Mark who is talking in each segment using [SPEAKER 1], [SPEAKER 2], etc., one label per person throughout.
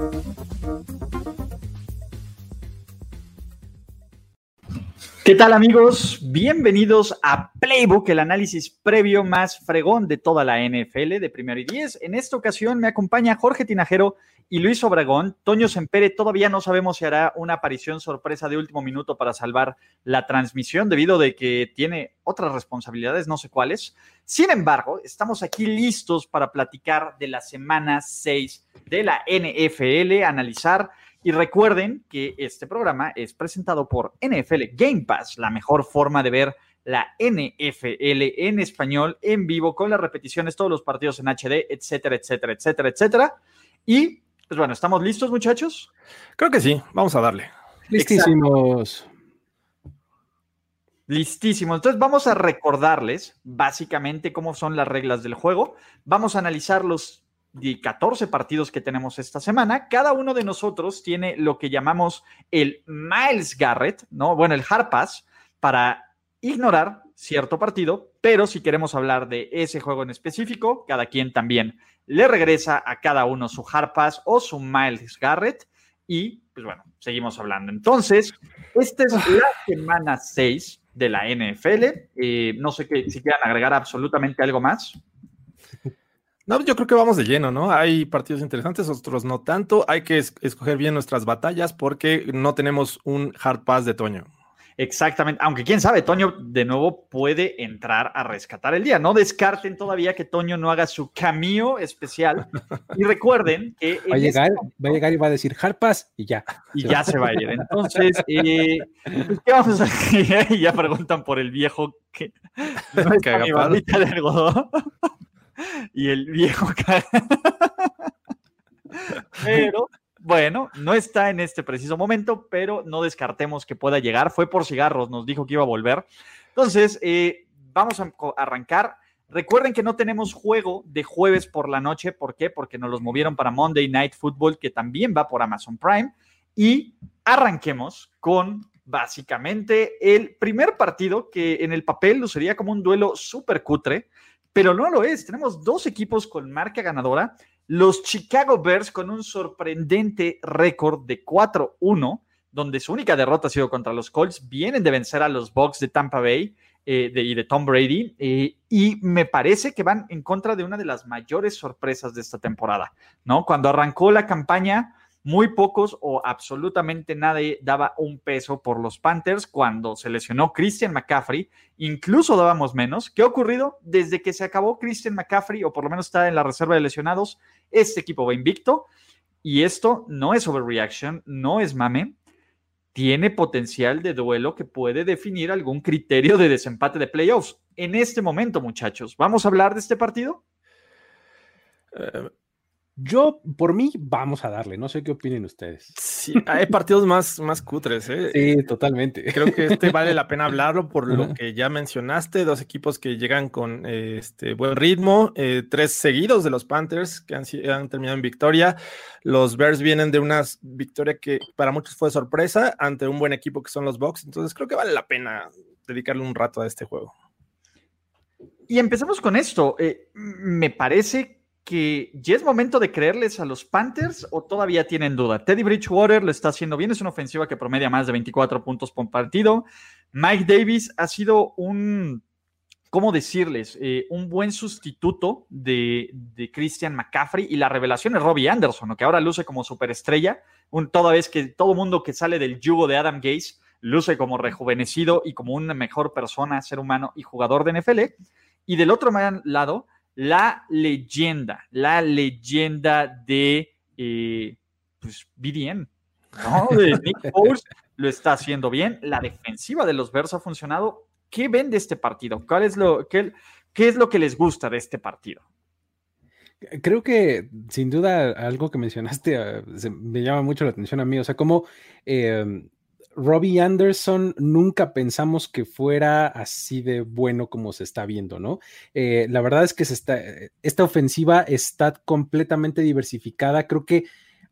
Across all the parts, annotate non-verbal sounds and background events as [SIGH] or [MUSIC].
[SPEAKER 1] Thank you.
[SPEAKER 2] ¿Qué tal amigos? Bienvenidos a Playbook, el análisis previo más fregón de toda la NFL de primero y diez. En esta ocasión me acompaña Jorge Tinajero y Luis Obregón. Toño Sempere todavía no sabemos si hará una aparición sorpresa de último minuto para salvar la transmisión debido de que tiene otras responsabilidades, no sé cuáles. Sin embargo, estamos aquí listos para platicar de la semana 6 de la NFL, analizar y recuerden que este programa es presentado por NFL Game Pass, la mejor forma de ver la NFL en español, en vivo, con las repeticiones, todos los partidos en HD, etcétera, etcétera, etcétera, etcétera. Y, pues bueno, ¿estamos listos, muchachos?
[SPEAKER 3] Creo que sí, vamos a darle.
[SPEAKER 2] Listísimos. Listísimo. Entonces vamos a recordarles básicamente cómo son las reglas del juego. Vamos a analizar los de 14 partidos que tenemos esta semana, cada uno de nosotros tiene lo que llamamos el Miles Garrett, ¿no? Bueno, el Hard Pass para ignorar cierto partido, pero si queremos hablar de ese juego en específico, cada quien también le regresa a cada uno su Hard Pass o su Miles Garrett y pues bueno, seguimos hablando. Entonces, esta es la semana 6 de la NFL. Eh, no sé qué, si quieran agregar absolutamente algo más. [LAUGHS]
[SPEAKER 3] No, yo creo que vamos de lleno, ¿no? Hay partidos interesantes, otros no tanto. Hay que escoger bien nuestras batallas porque no tenemos un hard pass de Toño.
[SPEAKER 2] Exactamente, aunque quién sabe, Toño de nuevo puede entrar a rescatar el día. No descarten todavía que Toño no haga su cameo especial. Y recuerden que. [LAUGHS]
[SPEAKER 4] Va a, llegar, va a llegar y va a decir hard pass y ya.
[SPEAKER 2] Y ya se va a ir. Entonces, eh, pues, ¿qué vamos a hacer? [LAUGHS] ya preguntan por el viejo que. No está mi de algodón y el viejo [LAUGHS] Pero bueno, no está en este preciso momento, pero no descartemos que pueda llegar. Fue por cigarros, nos dijo que iba a volver. Entonces, eh, vamos a arrancar. Recuerden que no tenemos juego de jueves por la noche. ¿Por qué? Porque nos los movieron para Monday Night Football, que también va por Amazon Prime. Y arranquemos con básicamente el primer partido que en el papel luciría como un duelo súper cutre pero no lo es. Tenemos dos equipos con marca ganadora. Los Chicago Bears con un sorprendente récord de 4-1, donde su única derrota ha sido contra los Colts. Vienen de vencer a los Bucks de Tampa Bay eh, y de Tom Brady. Eh, y me parece que van en contra de una de las mayores sorpresas de esta temporada, ¿no? Cuando arrancó la campaña, muy pocos o absolutamente nadie daba un peso por los Panthers cuando se lesionó Christian McCaffrey, incluso dábamos menos. ¿Qué ha ocurrido? Desde que se acabó Christian McCaffrey, o por lo menos está en la reserva de lesionados, este equipo va invicto. Y esto no es overreaction, no es mame, tiene potencial de duelo que puede definir algún criterio de desempate de playoffs. En este momento, muchachos, ¿vamos a hablar de este partido?
[SPEAKER 4] Eh, yo, por mí, vamos a darle. No sé qué opinen ustedes.
[SPEAKER 3] Sí, hay partidos más, más cutres, ¿eh?
[SPEAKER 4] Sí, totalmente.
[SPEAKER 3] Creo que este vale la pena hablarlo por lo que ya mencionaste. Dos equipos que llegan con este buen ritmo. Eh, tres seguidos de los Panthers que han, han, terminado en victoria. Los Bears vienen de una victoria que para muchos fue sorpresa ante un buen equipo que son los Bucks. Entonces, creo que vale la pena dedicarle un rato a este juego.
[SPEAKER 2] Y empezamos con esto. Eh, me parece que ya es momento de creerles a los Panthers o todavía tienen duda? Teddy Bridgewater lo está haciendo bien, es una ofensiva que promedia más de 24 puntos por partido. Mike Davis ha sido un, ¿cómo decirles? Eh, un buen sustituto de, Christian McCaffrey y la revelación es Robbie Anderson, que ahora luce como superestrella, un, toda vez que todo mundo que sale del yugo de Adam Gase luce como rejuvenecido y como una mejor persona, ser humano y jugador de NFL. Y del otro lado, la leyenda, la leyenda de eh, pues, BDN, ¿no? De Nick [LAUGHS] Foles lo está haciendo bien. La defensiva de los Bears ha funcionado. ¿Qué ven de este partido? ¿Cuál es lo, qué, qué es lo que les gusta de este partido?
[SPEAKER 4] Creo que sin duda algo que mencionaste ah, me llama mucho la atención a mí, o sea, como eh, Robbie Anderson nunca pensamos que fuera así de bueno como se está viendo, ¿no? Eh, la verdad es que se está, esta ofensiva está completamente diversificada. Creo que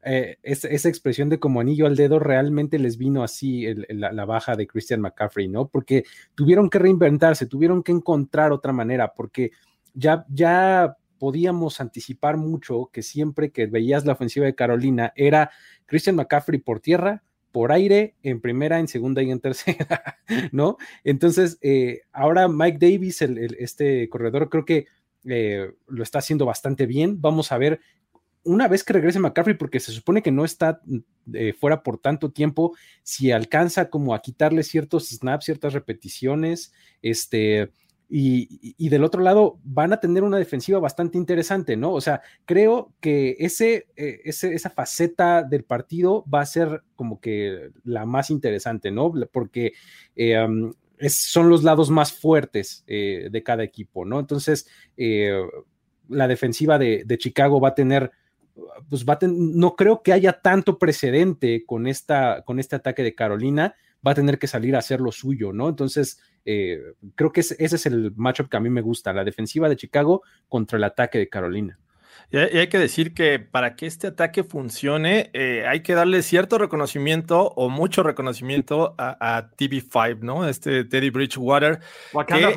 [SPEAKER 4] eh, esa expresión de como anillo al dedo realmente les vino así la, baja de Christian McCaffrey, ¿no? Porque tuvieron que reinventarse, tuvieron que encontrar otra manera, porque ya, ya podíamos anticipar mucho que siempre que veías la ofensiva de Carolina era Christian McCaffrey por tierra, por aire, en primera, en segunda y en tercera, [LAUGHS] ¿no? Entonces, eh, ahora Mike Davis, este corredor, creo que eh, lo está haciendo bastante bien. Vamos a ver una vez que regrese McCaffrey, porque se supone que no está eh, fuera por tanto tiempo, si alcanza como a quitarle ciertos snaps, ciertas repeticiones, este, y, del otro lado, van a tener una defensiva bastante interesante, ¿no? O sea, creo que ese, eh, esa faceta del partido va a ser como que la más interesante, ¿no? Porque eh, son los lados más fuertes eh, de cada equipo, ¿no? Entonces, la defensiva de, Chicago va a tener pues va a no creo que haya tanto precedente con, esta, con este ataque de Carolina, va a tener que salir a hacer lo suyo, ¿no? Entonces, eh, creo que ese, es el matchup que a mí me gusta, la defensiva de Chicago contra el ataque de Carolina.
[SPEAKER 3] Y hay, que decir que para que este ataque funcione, eh, hay que darle cierto reconocimiento o mucho reconocimiento a, TV5, ¿no? Este Teddy Bridgewater.
[SPEAKER 2] Que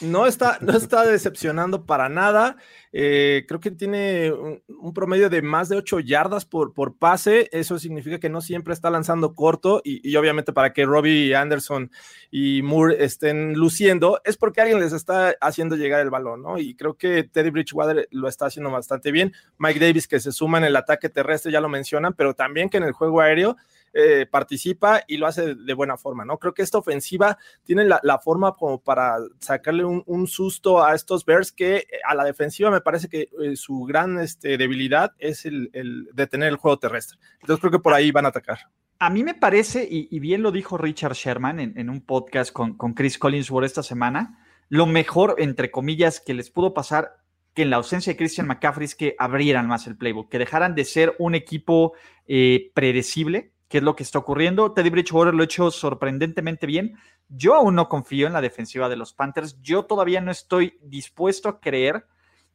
[SPEAKER 3] no está, no está decepcionando para nada. Eh, creo que tiene un, promedio de más de 8 yardas por, por pase. Eso significa que no siempre está lanzando corto y, obviamente para que Robbie Anderson y Moore estén luciendo es porque alguien les está haciendo llegar el balón, ¿no? Y creo que Teddy Bridgewater lo está haciendo bastante bien. Mike Davis que se suma en el ataque terrestre, ya lo mencionan, pero también que en el juego aéreo eh, participa y lo hace de buena forma, ¿no? Creo que esta ofensiva tiene la, forma como para sacarle un, susto a estos Bears que eh, a la defensiva me parece que eh, su gran este, debilidad es el, detener el juego terrestre. Entonces creo que por ahí van a atacar.
[SPEAKER 2] A mí me parece, y, bien lo dijo Richard Sherman en, un podcast con, con Chris Collinsworth esta semana, lo mejor, entre comillas, que les pudo pasar que en la ausencia de Christian McCaffrey es que abrieran más el playbook, que dejaran de ser un equipo predecible qué es lo que está ocurriendo. Teddy Bridgewater lo ha hecho sorprendentemente bien. Yo aún no confío en la defensiva de los Panthers. Yo todavía no estoy dispuesto a creer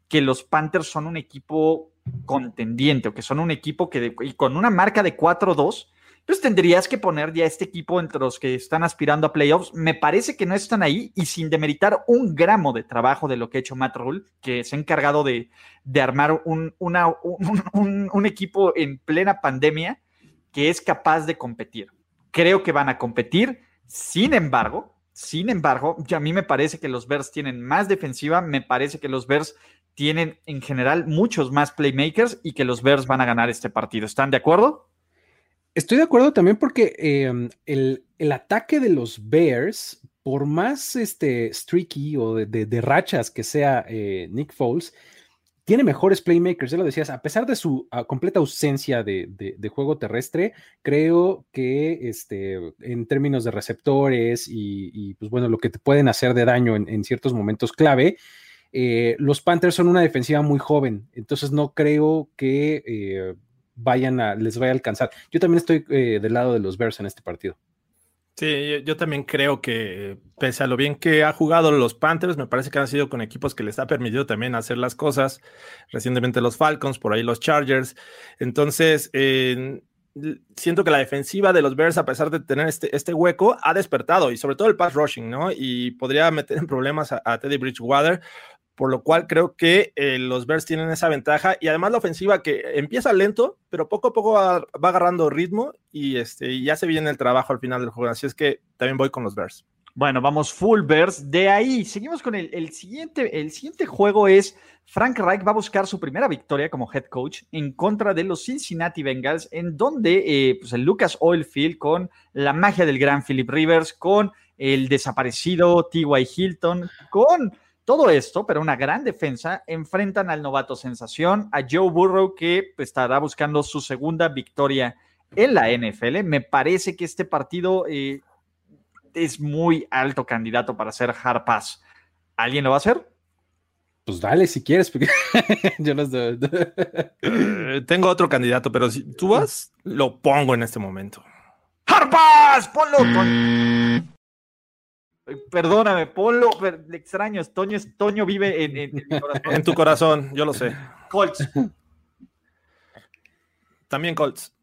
[SPEAKER 2] que los Panthers son un equipo contendiente o que son un equipo que y con una marca de 4-2, pues tendrías que poner ya este equipo entre los que están aspirando a playoffs. Me parece que no están ahí y sin demeritar un gramo de trabajo de lo que ha hecho Matt Rule, que se ha encargado de, armar un, un equipo en plena pandemia que es capaz de competir. Creo que van a competir, sin embargo, sin embargo, a mí me parece que los Bears tienen más defensiva, me parece que los Bears tienen en general muchos más playmakers y que los Bears van a ganar este partido. ¿Están de acuerdo?
[SPEAKER 4] Estoy de acuerdo también porque em, el, ataque de los Bears, por más este, streaky o de, rachas que sea eh, Nick Foles, tiene mejores playmakers, ya lo decías, a pesar de su completa ausencia de, juego terrestre, creo que este, en términos de receptores y, pues bueno, lo que te pueden hacer de daño en, ciertos momentos clave, eh, los Panthers son una defensiva muy joven, entonces no creo que eh, vayan a, les vaya a alcanzar. Yo también estoy eh, del lado de los Bears en este partido.
[SPEAKER 3] Sí, yo también creo que pese a lo bien que ha jugado los Panthers, me parece que han sido con equipos que les ha permitido también hacer las cosas. Recientemente los Falcons, por ahí los Chargers. Entonces, siento que la defensiva de los Bears, a pesar de tener este, este hueco, ha despertado y sobre todo el pass rushing, ¿no? Y podría meter en problemas a, a Teddy Bridgewater por lo cual creo que eh, los Bears tienen esa ventaja y además la ofensiva que empieza lento, pero poco a poco va, agarrando ritmo y, este, ya se viene el trabajo al final del juego, así es que también voy con los Bears.
[SPEAKER 2] Bueno, vamos full Bears. De ahí, seguimos con el, siguiente. El siguiente juego es Frank Reich va a buscar su primera victoria como head coach en contra de los Cincinnati Bengals, en donde eh, pues el Lucas Oilfield con la magia del gran Philip Rivers, con el desaparecido T.Y. Hilton, con todo esto, pero una gran defensa, enfrentan al novato sensación, a Joe Burrow, que pues, estará buscando su segunda victoria en la NFL. Me parece que este partido eh, es muy alto candidato para ser hard pass. ¿Alguien lo va a hacer?
[SPEAKER 4] Pues dale si quieres, porque [LAUGHS] yo no
[SPEAKER 3] eh, Tengo otro candidato, pero si tú vas, lo pongo en este momento.
[SPEAKER 2] ¡Hard pass! Ponlo. Perdóname, ponlo. extraño, Toño, Toño vive en, en,
[SPEAKER 3] en tu corazón, yo lo sé.
[SPEAKER 2] Colts.
[SPEAKER 3] También Colts.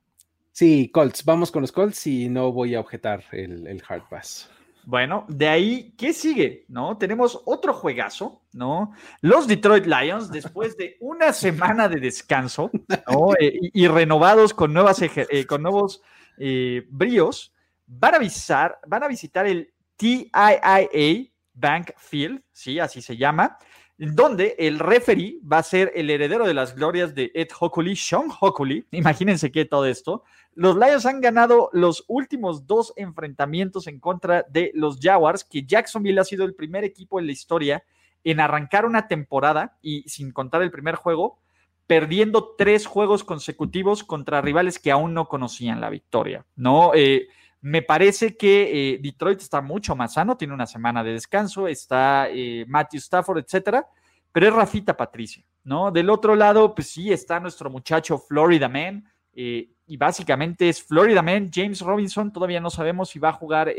[SPEAKER 4] Sí, Colts. Vamos con los Colts y no voy a objetar el, el Hard Pass.
[SPEAKER 2] Bueno, de ahí, ¿qué sigue? ¿No? Tenemos otro juegazo, ¿no? Los Detroit Lions, después de una semana de descanso, ¿no? [LAUGHS] Eh, y, renovados con, nuevas eh, con nuevos eh, bríos, van a, visitar, van a visitar el TIIA Bank Field, ¿sí? Así se llama, donde el referee va a ser el heredero de las glorias de Ed Hockley, Sean Hockley. Imagínense qué todo esto. Los Lions han ganado los últimos dos enfrentamientos en contra de los Jaguars, que Jacksonville ha sido el primer equipo en la historia en arrancar una temporada y sin contar el primer juego, perdiendo tres juegos consecutivos contra rivales que aún no conocían la victoria. No, eh, me parece que eh, Detroit está mucho más sano, tiene una semana de descanso, está eh, Matthew Stafford, etcétera, pero es Rafita Patricia, ¿no? Del otro lado, pues sí, está nuestro muchacho Florida Man, eh, y básicamente es Florida Man, James Robinson, todavía no sabemos si va a jugar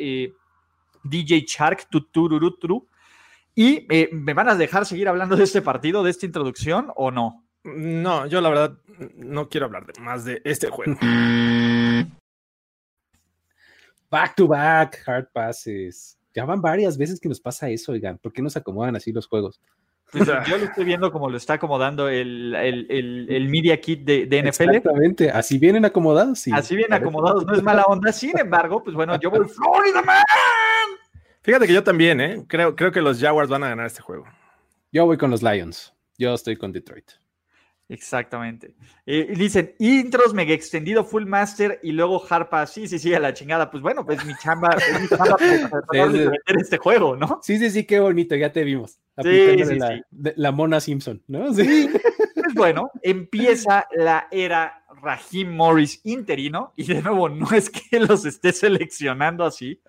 [SPEAKER 2] DJ Shark, tutururutru, y me van a dejar seguir hablando de este partido, de esta introducción, o no?
[SPEAKER 3] No, yo la verdad no quiero hablar más de este juego. [LAUGHS]
[SPEAKER 4] back to back hard passes. Ya van varias veces que nos pasa eso, oigan. ¿Por qué nos acomodan así los juegos?
[SPEAKER 2] Pues, yo lo estoy viendo como lo está acomodando el, Media Kit de, NFL.
[SPEAKER 4] Exactamente, así vienen acomodados. Sí.
[SPEAKER 2] Así vienen acomodados, no es mala onda. Sin embargo, pues bueno, yo voy Florida Man.
[SPEAKER 3] Fíjate que yo también, ¿eh? Creo, creo que los Jaguars van a ganar este juego.
[SPEAKER 4] Yo voy con los Lions. Yo estoy con Detroit.
[SPEAKER 2] Exactamente. Eh, dicen, intros mega extendido, full master y luego harpa. Sí, sí, sí, a la chingada. Pues bueno, pues mi chamba, es mi chamba [LAUGHS] para vender este juego, ¿no?
[SPEAKER 4] Sí, sí, sí, qué bonito, ya te vimos. Sí, sí, la, la, Mona Simpson, ¿no? Sí.
[SPEAKER 2] Pues bueno, empieza la era Raheem Morris interino y de nuevo no es que [LAUGHS] los esté seleccionando así.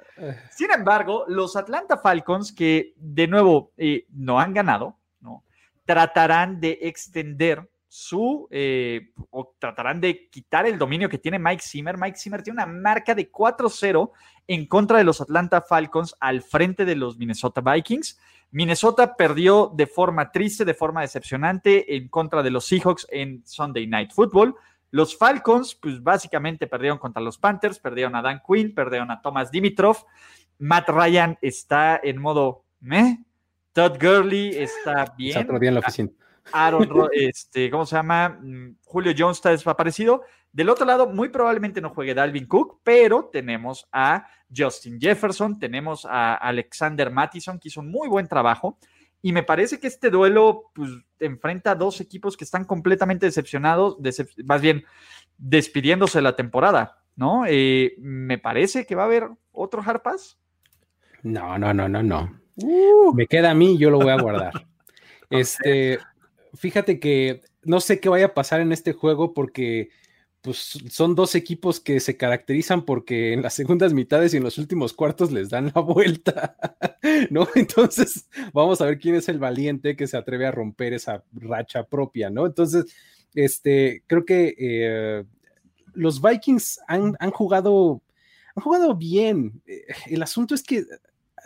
[SPEAKER 2] Sin embargo, los Atlanta Falcons que de nuevo eh, no han ganado, ¿no? Tratarán de extender su, eh, o tratarán de quitar el dominio que tiene Mike Zimmer. Mike Zimmer tiene una marca de 4-0 en contra de los Atlanta Falcons al frente de los Minnesota Vikings. Minnesota perdió de forma triste, de forma decepcionante en contra de los Seahawks en Sunday Night Football. Los Falcons, pues básicamente perdieron contra los Panthers, perdieron a Dan Quinn, perdieron a Thomas Dimitrov. Matt Ryan está en modo meh. Todd Gurley está bien.
[SPEAKER 4] Está en la oficina.
[SPEAKER 2] Aaron, este, ¿cómo se llama? Mm, Julio Jones está desaparecido. Del otro lado, muy probablemente no juegue Dalvin Cook, pero tenemos a Justin Jefferson, tenemos a Alexander Mattison, que hizo un muy buen trabajo. Y me parece que este duelo pues, enfrenta a dos equipos que están completamente decepcionados, más bien despidiéndose de la temporada, ¿no? Eh, me parece que va a haber otro Harpas.
[SPEAKER 4] No, no, no, no, no. Uh. Me queda a mí, yo lo voy a guardar. [LAUGHS] este, fíjate que no sé qué vaya a pasar en este juego porque pues son dos equipos que se caracterizan porque en las segundas mitades y en los últimos cuartos les dan la vuelta, [LAUGHS] ¿no? Entonces, vamos a ver quién es el valiente que se atreve a romper esa racha propia, ¿no? Entonces, este, creo que eh, los Vikings han, han, jugado, han jugado bien. Eh, el asunto es que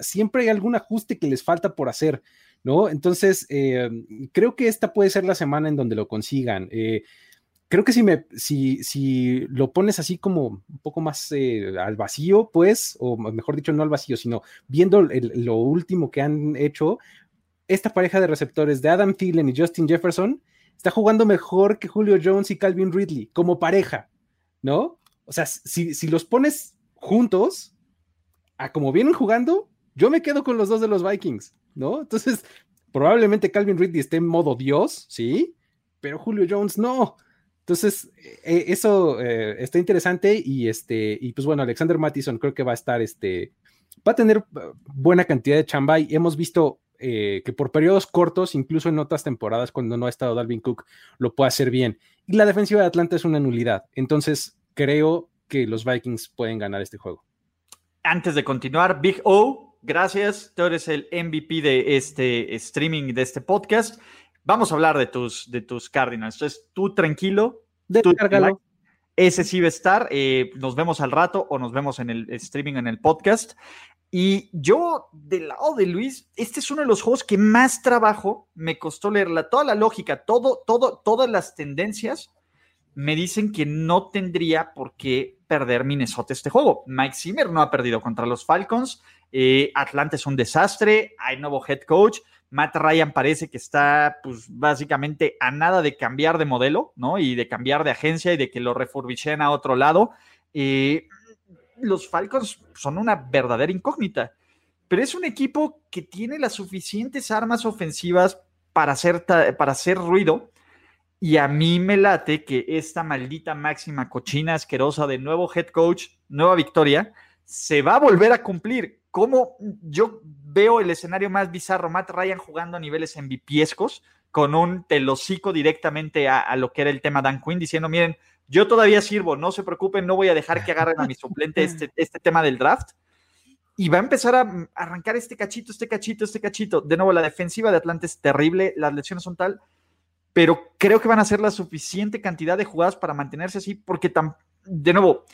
[SPEAKER 4] siempre hay algún ajuste que les falta por hacer. ¿No? Entonces, eh, creo que esta puede ser la semana en donde lo consigan. Eh, creo que si, me, si, si lo pones así como un poco más eh, al vacío, pues, o mejor dicho, no al vacío, sino viendo lo último que han hecho, esta pareja de receptores de Adam Thielen y Justin Jefferson está jugando mejor que Julio Jones y Calvin Ridley como pareja, ¿no? O sea, si, si los pones juntos, a como vienen jugando, yo me quedo con los dos de los Vikings. ¿No? Entonces, probablemente Calvin Ridley esté en modo Dios, sí, pero Julio Jones no. Entonces, eh, eso eh, está interesante y este, y pues bueno, Alexander Mattison creo que va a estar, este, va a tener uh, buena cantidad de chamba y hemos visto eh, que por periodos cortos, incluso en otras temporadas, cuando no ha estado Dalvin Cook, lo puede hacer bien. Y la defensiva de Atlanta es una nulidad. Entonces, creo que los Vikings pueden ganar este juego.
[SPEAKER 2] Antes de continuar, Big O, gracias. Tú eres el MVP de este streaming, de este podcast. Vamos a hablar de tus, de tus Cardinals. Entonces, tú tranquilo.
[SPEAKER 4] Descárgalo.
[SPEAKER 2] Ese sí va a estar. Eh, nos vemos al rato o nos vemos en el streaming, en el podcast. Y yo, del lado de Luis, este es uno de los juegos que más trabajo me costó leerla. Toda la lógica, todo, todo, todas las tendencias me dicen que no tendría por qué perder Minnesota este juego. Mike Zimmer no ha perdido contra los Falcons. Eh, Atlanta es un desastre. Hay nuevo head coach. Matt Ryan parece que está, pues, básicamente a nada de cambiar de modelo, ¿no? Y de cambiar de agencia y de que lo refurbischen a otro lado. Eh, los Falcons son una verdadera incógnita, pero es un equipo que tiene las suficientes armas ofensivas para hacer, para hacer ruido. Y a mí me late que esta maldita máxima cochina asquerosa de nuevo head coach, nueva victoria, se va a volver a cumplir. Como yo veo el escenario más bizarro, Matt Ryan jugando a niveles MVPescos, con un telocico directamente a, lo que era el tema Dan Quinn, diciendo, miren, yo todavía sirvo, no se preocupen, no voy a dejar que agarren a mi suplente [LAUGHS] este, este tema del draft. Y va a empezar a arrancar este cachito, este cachito, este cachito. De nuevo, la defensiva de Atlanta es terrible, las lesiones son tal, pero creo que van a ser la suficiente cantidad de jugadas para mantenerse así, porque tan, de nuevo,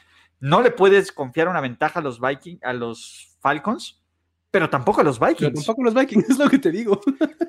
[SPEAKER 2] no le puedes confiar una ventaja a los Vikings, a los Falcons, pero tampoco a los Vikings. Pero
[SPEAKER 4] tampoco a los Vikings, [LAUGHS] es lo que te digo.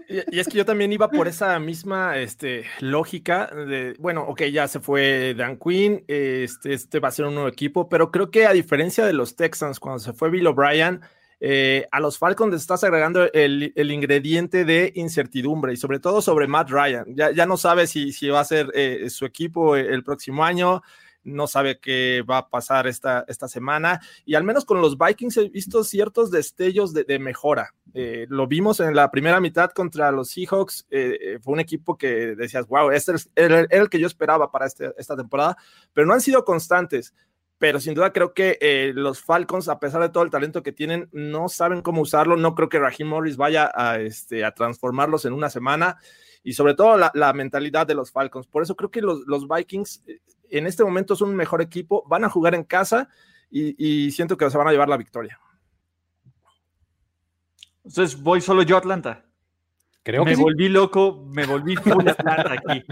[SPEAKER 3] Y, es que yo también iba por esa misma este, lógica de, bueno, ok, ya se fue Dan Quinn, este, este va a ser un nuevo equipo, pero creo que a diferencia de los Texans, cuando se fue Bill O'Brien, eh, a los Falcons les estás agregando el, ingrediente de incertidumbre y sobre todo sobre Matt Ryan. Ya, no sabe si, va a ser eh, su equipo el próximo año no sabe qué va a pasar esta, semana. Y al menos con los Vikings he visto ciertos destellos de, mejora. Eh, lo vimos en la primera mitad contra los Seahawks. Eh, eh, fue un equipo que decías, wow, este era el, que yo esperaba para este, esta temporada, pero no han sido constantes. Pero sin duda creo que los Falcons, a pesar de todo el talento que tienen, no saben cómo usarlo. No creo que Raheem Morris vaya a, este, a transformarlos en una semana y sobre todo la, mentalidad de los Falcons. Por eso creo que los, los Vikings en este momento son un mejor equipo, van a jugar en casa y, siento que se van a llevar la victoria.
[SPEAKER 2] Entonces voy solo yo a Atlanta.
[SPEAKER 4] Creo
[SPEAKER 2] me volví loco, me volví full [LAUGHS] aquí.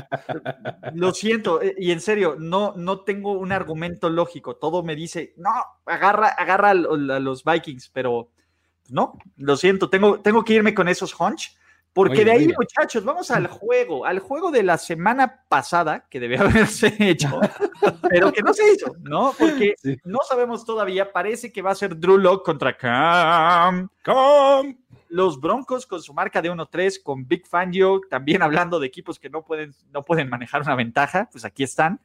[SPEAKER 2] Lo siento, eh, y en serio, no, no tengo un argumento lógico. Todo me dice, no, agarra, agarra a los Vikings, pero no, lo siento, tengo, tengo que irme con esos hunch porque de ahí, muchachos, vamos al juego, al juego de la semana pasada, que debe [LAUGHS] haberse hecho, pero que no se hizo, ¿no? Porque no sabemos todavía, parece que va a ser Drew Lock contra Cam. Cam. Los Broncos con su marca de 1-3, con Big Fangio, también hablando de equipos que no pueden, no pueden manejar una ventaja, pues aquí están.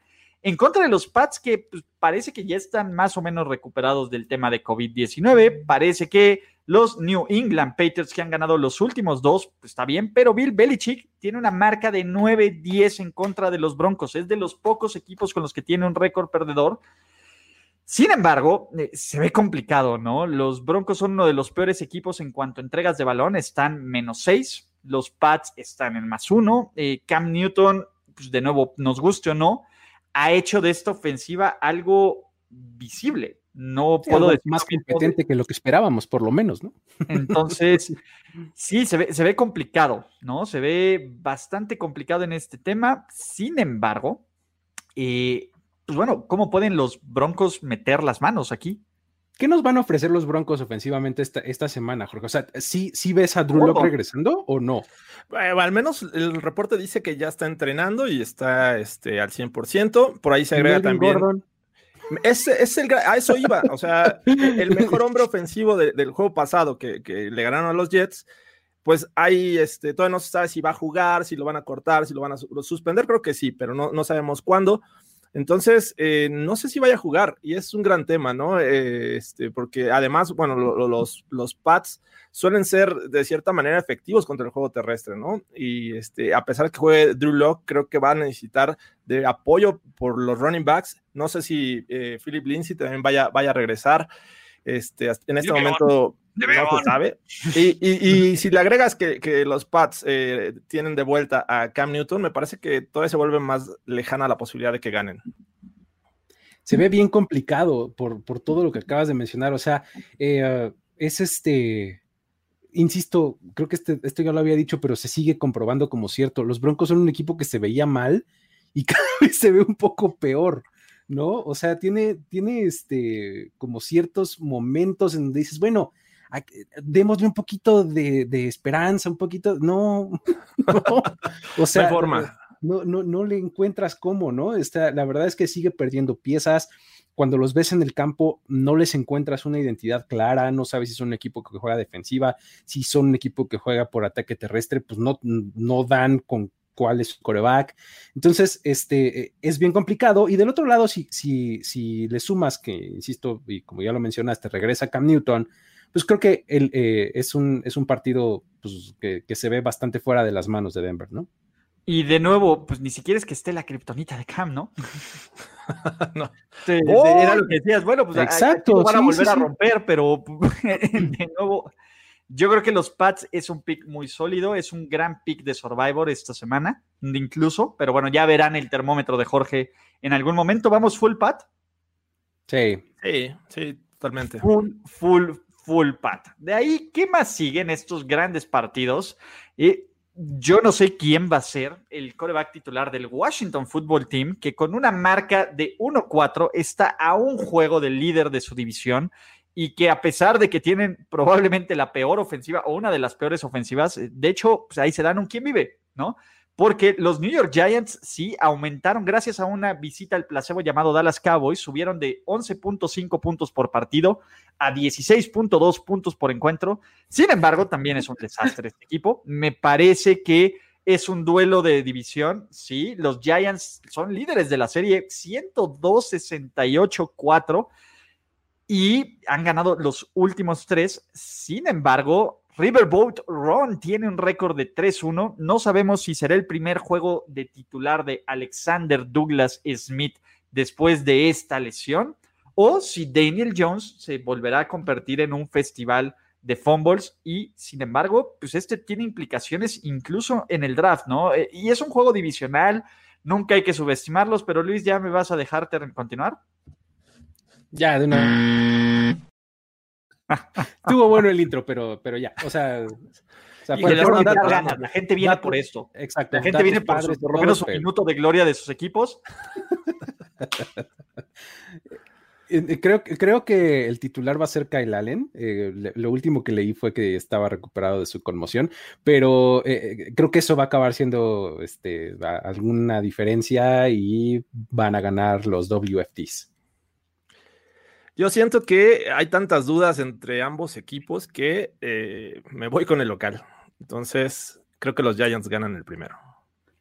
[SPEAKER 2] En contra de los Pats, que pues, parece que ya están más o menos recuperados del tema de COVID-19, parece que los New England Patriots que han ganado los últimos dos, pues está bien, pero Bill Belichick tiene una marca de 9-10 en contra de los Broncos. Es de los pocos equipos con los que tiene un récord perdedor. Sin embargo, eh, se ve complicado, ¿no? Los Broncos son uno de los peores equipos en cuanto a entregas de balón, están menos 6, los Pats están en más 1, eh, Cam Newton, pues de nuevo, nos guste o no, ha hecho de esta ofensiva algo visible. No puedo
[SPEAKER 4] decir más competente que lo que esperábamos, por lo menos, ¿no?
[SPEAKER 2] Entonces, [LAUGHS] sí, se ve, se ve complicado, ¿no? Se ve bastante complicado en este tema. Sin embargo, eh, pues bueno, ¿cómo pueden los Broncos meter las manos aquí?
[SPEAKER 4] ¿Qué nos van a ofrecer los Broncos ofensivamente esta, esta semana, Jorge? O sea, ¿sí, ¿sí ves a Drew Locke regresando o no?
[SPEAKER 3] al menos el reporte dice que ya está entrenando y está este, al 100%. Por ahí se agrega también. Es, es el, a eso iba, o sea, el mejor hombre ofensivo del juego pasado que, le ganaron a los Jets, pues ahí este, todavía no se sabe si va a jugar, si lo van a cortar, si lo van a suspender, creo que sí, pero no, no sabemos cuándo. Entonces, eh, no sé si vaya a jugar y es un gran tema, ¿no? Eh, este, porque además, bueno, los, los Pats suelen ser de cierta manera efectivos contra el juego terrestre, ¿no? Y este, a pesar de que juegue Drew Locke, creo que va a necesitar de apoyo por los running backs. No sé si eh, Philip Lindsay también vaya, vaya a regresar. Este, en este momento no se sabe. Y, [LAUGHS] si le agregas que, los Pats eh, tienen de vuelta a Cam Newton, me parece que todavía se vuelve más lejana la posibilidad de que ganen.
[SPEAKER 4] Se ve bien complicado por, todo lo que acabas de mencionar. O sea, eh, es este, insisto, creo que este, esto ya lo había dicho, pero se sigue comprobando como cierto. Los Broncos son un equipo que se veía mal y [LAUGHS] cada vez se ve un poco peor. ¿No? O sea, tiene, tiene este, como ciertos momentos en donde dices, bueno, démosle un poquito de, esperanza, un poquito, no, [LAUGHS] o sea, no, no, no, le encuentras cómo, ¿no? Está, la verdad es que sigue perdiendo piezas. Cuando los ves en el campo, no les encuentras una identidad clara, no sabes si son un equipo que juega defensiva, si son un equipo que juega por ataque terrestre, pues no, no dan con cuál es su coreback. Entonces, este, eh, es bien complicado. Y del otro lado, si, si, si le sumas que, insisto, y como ya lo mencionaste, regresa Cam Newton, pues creo que el, eh, es, un, es un partido pues, que, se ve bastante fuera de las manos de Denver, ¿no?
[SPEAKER 2] Y de nuevo, pues ni siquiera es que esté la kriptonita de Cam, ¿no? [LAUGHS] no. era lo que decías, bueno, pues
[SPEAKER 4] Exacto,
[SPEAKER 2] van a volver a romper, pero [LAUGHS] de nuevo, yo creo que los Pats es un pick muy sólido, es un gran pick de Survivor esta semana, incluso, pero bueno, ya verán el termómetro de Jorge en algún momento. ¿Vamos full Pat?
[SPEAKER 3] Sí. Sí, sí, totalmente.
[SPEAKER 2] Full, full, full Pat. De ahí, ¿qué más siguen estos grandes partidos? Eh, yo no sé quién va a ser el coreback titular del Washington Football Team, que con una marca de 1-4 está a un juego del líder de su división y que a pesar de que tienen probablemente la peor ofensiva o una de las peores ofensivas, eh, de hecho, pues ahí se dan un quién vive, ¿no? Porque los New York Giants sí aumentaron gracias a una visita al placebo llamado Dallas Cowboys, subieron de 11.5 puntos por partido a 16.2 puntos por encuentro. Sin embargo, también es un desastre este equipo. Me parece que es un duelo de división, sí, los Giants son líderes de la serie 102-68-4 y han ganado los últimos tres. Sin embargo, Riverboat Ron tiene un récord de 3-1. No sabemos si será el primer juego de titular de Alexander Douglas Smith después de esta lesión o si Daniel Jones se volverá a convertir en un festival de fumbles y sin embargo, pues este tiene implicaciones incluso en el draft, ¿no? Eh, y es un juego divisional, nunca hay que subestimarlos, pero Luis, ¿ya me vas a dejarte continuar?
[SPEAKER 4] Ya, de una. [LAUGHS] Tuvo bueno el intro, pero, pero ya. O sea,
[SPEAKER 2] la gente viene por esto.
[SPEAKER 4] Exacto.
[SPEAKER 2] La gente viene por, por lo menos un minuto de gloria de sus equipos. [LAUGHS]
[SPEAKER 4] Creo, creo que el titular va a ser Kyle Allen. Eh, lo último que leí fue que estaba recuperado de su conmoción, pero eh, eh, creo que eso va a acabar siendo este, alguna diferencia y van a ganar los WFTs.
[SPEAKER 3] Yo siento que hay tantas dudas entre ambos equipos que eh, me voy con el local. Entonces, creo que los Giants ganan el primero.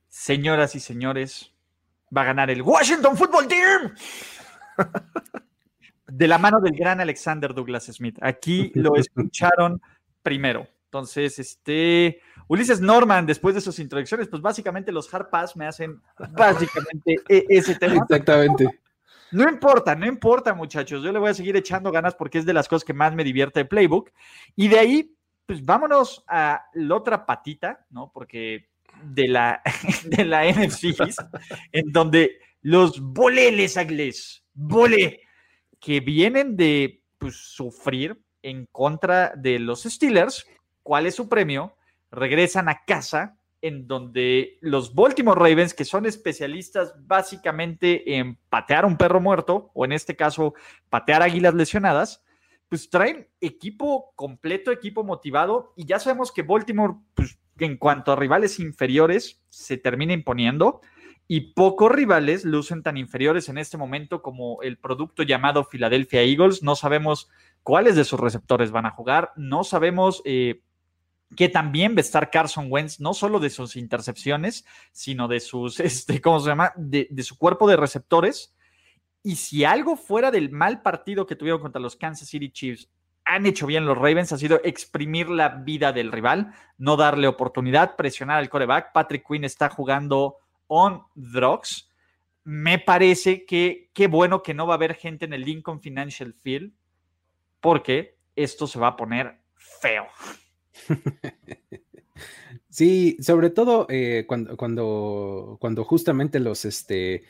[SPEAKER 2] Señoras y señores, va a ganar el Washington Football Team. [LAUGHS] De la mano del gran Alexander Douglas Smith. Aquí lo [LAUGHS] escucharon primero. Entonces, este Ulises Norman, después de sus introducciones, pues básicamente los hard pass me hacen básicamente e-, ese tema.
[SPEAKER 4] Exactamente.
[SPEAKER 2] No importa, no importa, muchachos. Yo le voy a seguir echando ganas porque es de las cosas que más me divierte el playbook. Y de ahí, pues vámonos a la otra patita, ¿no? Porque de la, [LAUGHS] de la NFC, en donde los boleles agles, bole, que vienen de pues, sufrir en contra de los Steelers, ¿cuál es su premio? Regresan a casa en donde los Baltimore Ravens, que son especialistas básicamente en patear un perro muerto, o en este caso patear águilas lesionadas, pues traen equipo completo, equipo motivado, y ya sabemos que Baltimore, pues en cuanto a rivales inferiores, se termina imponiendo, y pocos rivales lucen tan inferiores en este momento como el producto llamado Philadelphia Eagles. No sabemos cuáles de sus receptores van a jugar, no sabemos... Eh, que también va a estar Carson Wentz, no solo de sus intercepciones, sino de sus, [LAUGHS] este, ¿cómo se llama? De, su cuerpo de receptores. Y si algo fuera del mal partido que tuvieron contra los Kansas City Chiefs han hecho bien los Ravens, ha sido exprimir la vida del rival, no darle oportunidad, presionar al coreback. Patrick Quinn está jugando on drugs. Me parece que qué bueno que no va a haber gente en el Lincoln Financial Field porque esto se va a poner feo. [LAUGHS]
[SPEAKER 4] Sí, sobre todo eh, cuando, cuando, cuando justamente los, este,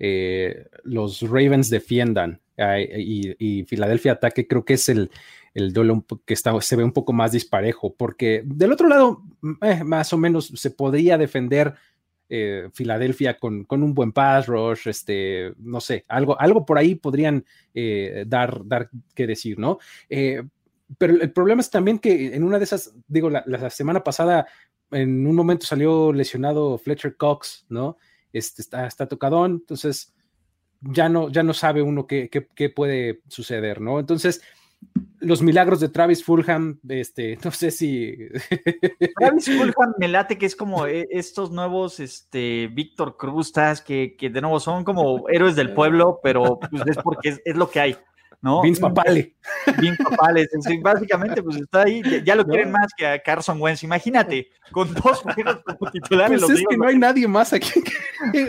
[SPEAKER 4] eh, los Ravens defiendan y, Filadelfia ataque, creo que es el, el duelo que está, se ve un poco más disparejo, porque del otro lado, eh, más o menos se podría defender Filadelfia con, con, un buen pass rush, este, no sé, algo, algo por ahí podrían dar, dar que decir, ¿no? Pero el problema es también que en una de esas, digo, la semana pasada en un momento salió lesionado Fletcher Cox, ¿no? Este, está, está tocadón, entonces ya no, ya no sabe uno qué, qué, puede suceder, ¿no? Entonces, los milagros de Travis Fulham, este, [LAUGHS] no sé si. [LAUGHS]
[SPEAKER 2] Travis Fulham me late que es como e, estos nuevos, este, Víctor Crustas, que, que de nuevo son como héroes del pueblo, pero pues es porque es, es lo que hay. ¿No?
[SPEAKER 4] Vince Papale. [LAUGHS]
[SPEAKER 2] Vince Papale, básicamente pues está ahí, ya, lo quieren más que a Carson Wentz, imagínate, con dos juegos como titulares.
[SPEAKER 4] Pues es que no hay nadie más aquí,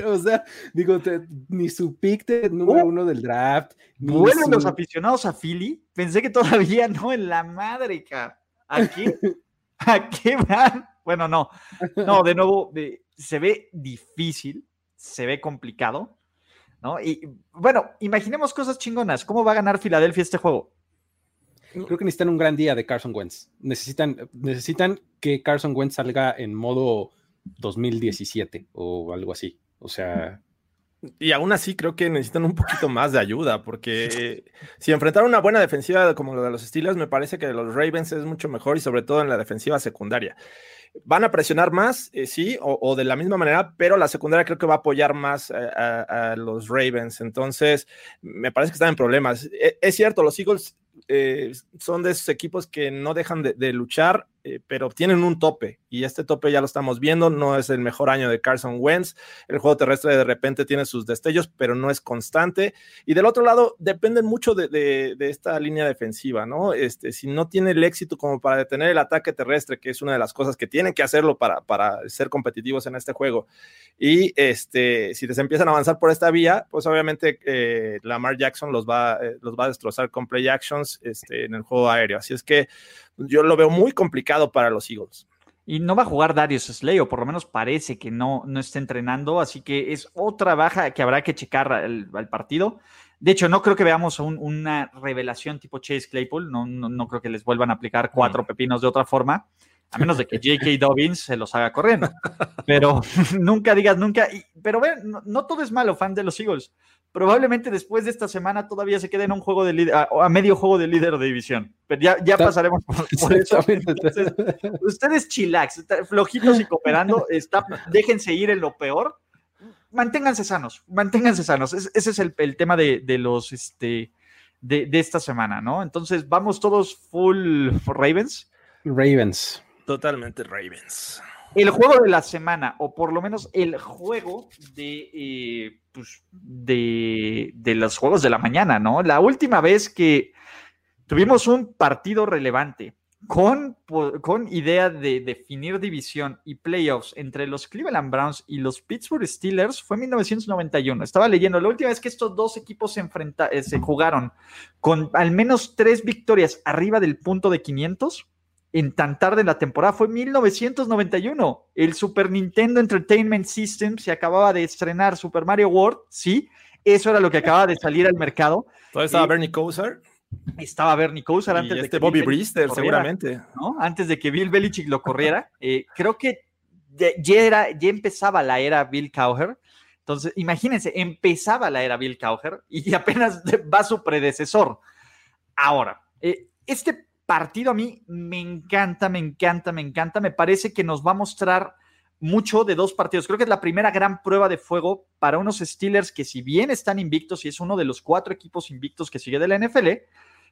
[SPEAKER 4] o sea, digo, ni su pick de número uh. uno del draft.
[SPEAKER 2] Vuelven los aficionados a Philly, pensé que todavía no, en la madre, cara. Aquí, ¿a qué van? Bueno, no, no, de nuevo, se ve difícil, se ve complicado, ¿no? Y bueno, imaginemos cosas chingonas. ¿Cómo va a ganar Filadelfia este juego?
[SPEAKER 4] Creo que necesitan un gran día de Carson Wentz. Necesitan, necesitan que Carson Wentz salga en modo 2017 o algo así. O sea.
[SPEAKER 3] Y aún así creo que necesitan un poquito más de ayuda, porque si enfrentaron una buena defensiva como la de los Steelers, me parece que los Ravens es mucho mejor y sobre todo en la defensiva secundaria. Van a presionar más, eh, sí, o, de la misma manera, pero la secundaria creo que va a apoyar más a, a los Ravens. Entonces, me parece que están en problemas. E, es cierto, los Eagles eh, son de esos equipos que no dejan de, luchar, eh, pero tienen un tope y este tope ya lo estamos viendo, no es el mejor año de Carson Wentz, el juego terrestre de repente tiene sus destellos, pero no es constante y del otro lado dependen mucho de, esta línea defensiva, ¿no? Este, si no tiene el éxito como para detener el ataque terrestre, que es una de las cosas que tienen que hacerlo para, para ser competitivos en este juego, y este, si les empiezan a avanzar por esta vía, pues obviamente eh, Lamar Jackson los va, los va a destrozar con play actions este, en el juego aéreo. Así es que yo lo veo muy complicado para los Eagles.
[SPEAKER 2] Y no va a jugar Darius Slay, o por lo menos parece que no, no está entrenando, así que es otra baja que habrá que checar al, partido. De hecho, no creo que veamos una revelación tipo Chase Claypool, no, no, creo que les vuelvan a aplicar cuatro pepinos de otra forma, a menos de que J.K. [LAUGHS] Dobbins se los haga corriendo. Pero [LAUGHS] nunca digas nunca, pero ven, no, todo es malo, fan de los Eagles probablemente después de esta semana todavía se quede en un juego de líder, a, medio juego de líder de división. Pero ya, ya pasaremos por, eso. ustedes chillax, flojitos y cooperando, está, déjense ir en lo peor. Manténganse sanos, manténganse sanos. ese es el, tema de, los este, de, de, esta semana, ¿no? Entonces, vamos todos full Ravens.
[SPEAKER 4] Ravens.
[SPEAKER 3] Totalmente Ravens
[SPEAKER 2] el juego de la semana, o por lo menos el juego de, eh, pues, de, los juegos de la mañana, ¿no? La última vez que tuvimos un partido relevante con, con idea de definir división y playoffs entre los Cleveland Browns y los Pittsburgh Steelers fue en 1991. Estaba leyendo, la última vez que estos dos equipos se, eh, se jugaron con al menos tres victorias arriba del punto de 500 en tan tarde en la temporada fue 1991. El Super Nintendo Entertainment System se acababa de estrenar Super Mario World, sí, eso era lo que acababa de salir al mercado.
[SPEAKER 3] ¿Todavía estaba eh, Bernie Kosar?
[SPEAKER 2] Estaba Bernie Kosar antes de
[SPEAKER 3] este que Bobby Brister, seguramente.
[SPEAKER 2] ¿no? Antes de que Bill Belichick lo corriera. [LAUGHS] Eh, creo que ya, era, ya empezaba la era Bill Cowher. Entonces, imagínense, empezaba la era Bill Cowher y [LAUGHS] apenas va su predecesor. Ahora, eh, este partido a mí me encanta, me encanta, me encanta. Me parece que nos va a mostrar mucho de dos partidos. Creo que es la primera gran prueba de fuego para unos Steelers que si bien están invictos y es uno de los cuatro equipos invictos que sigue de la NFL,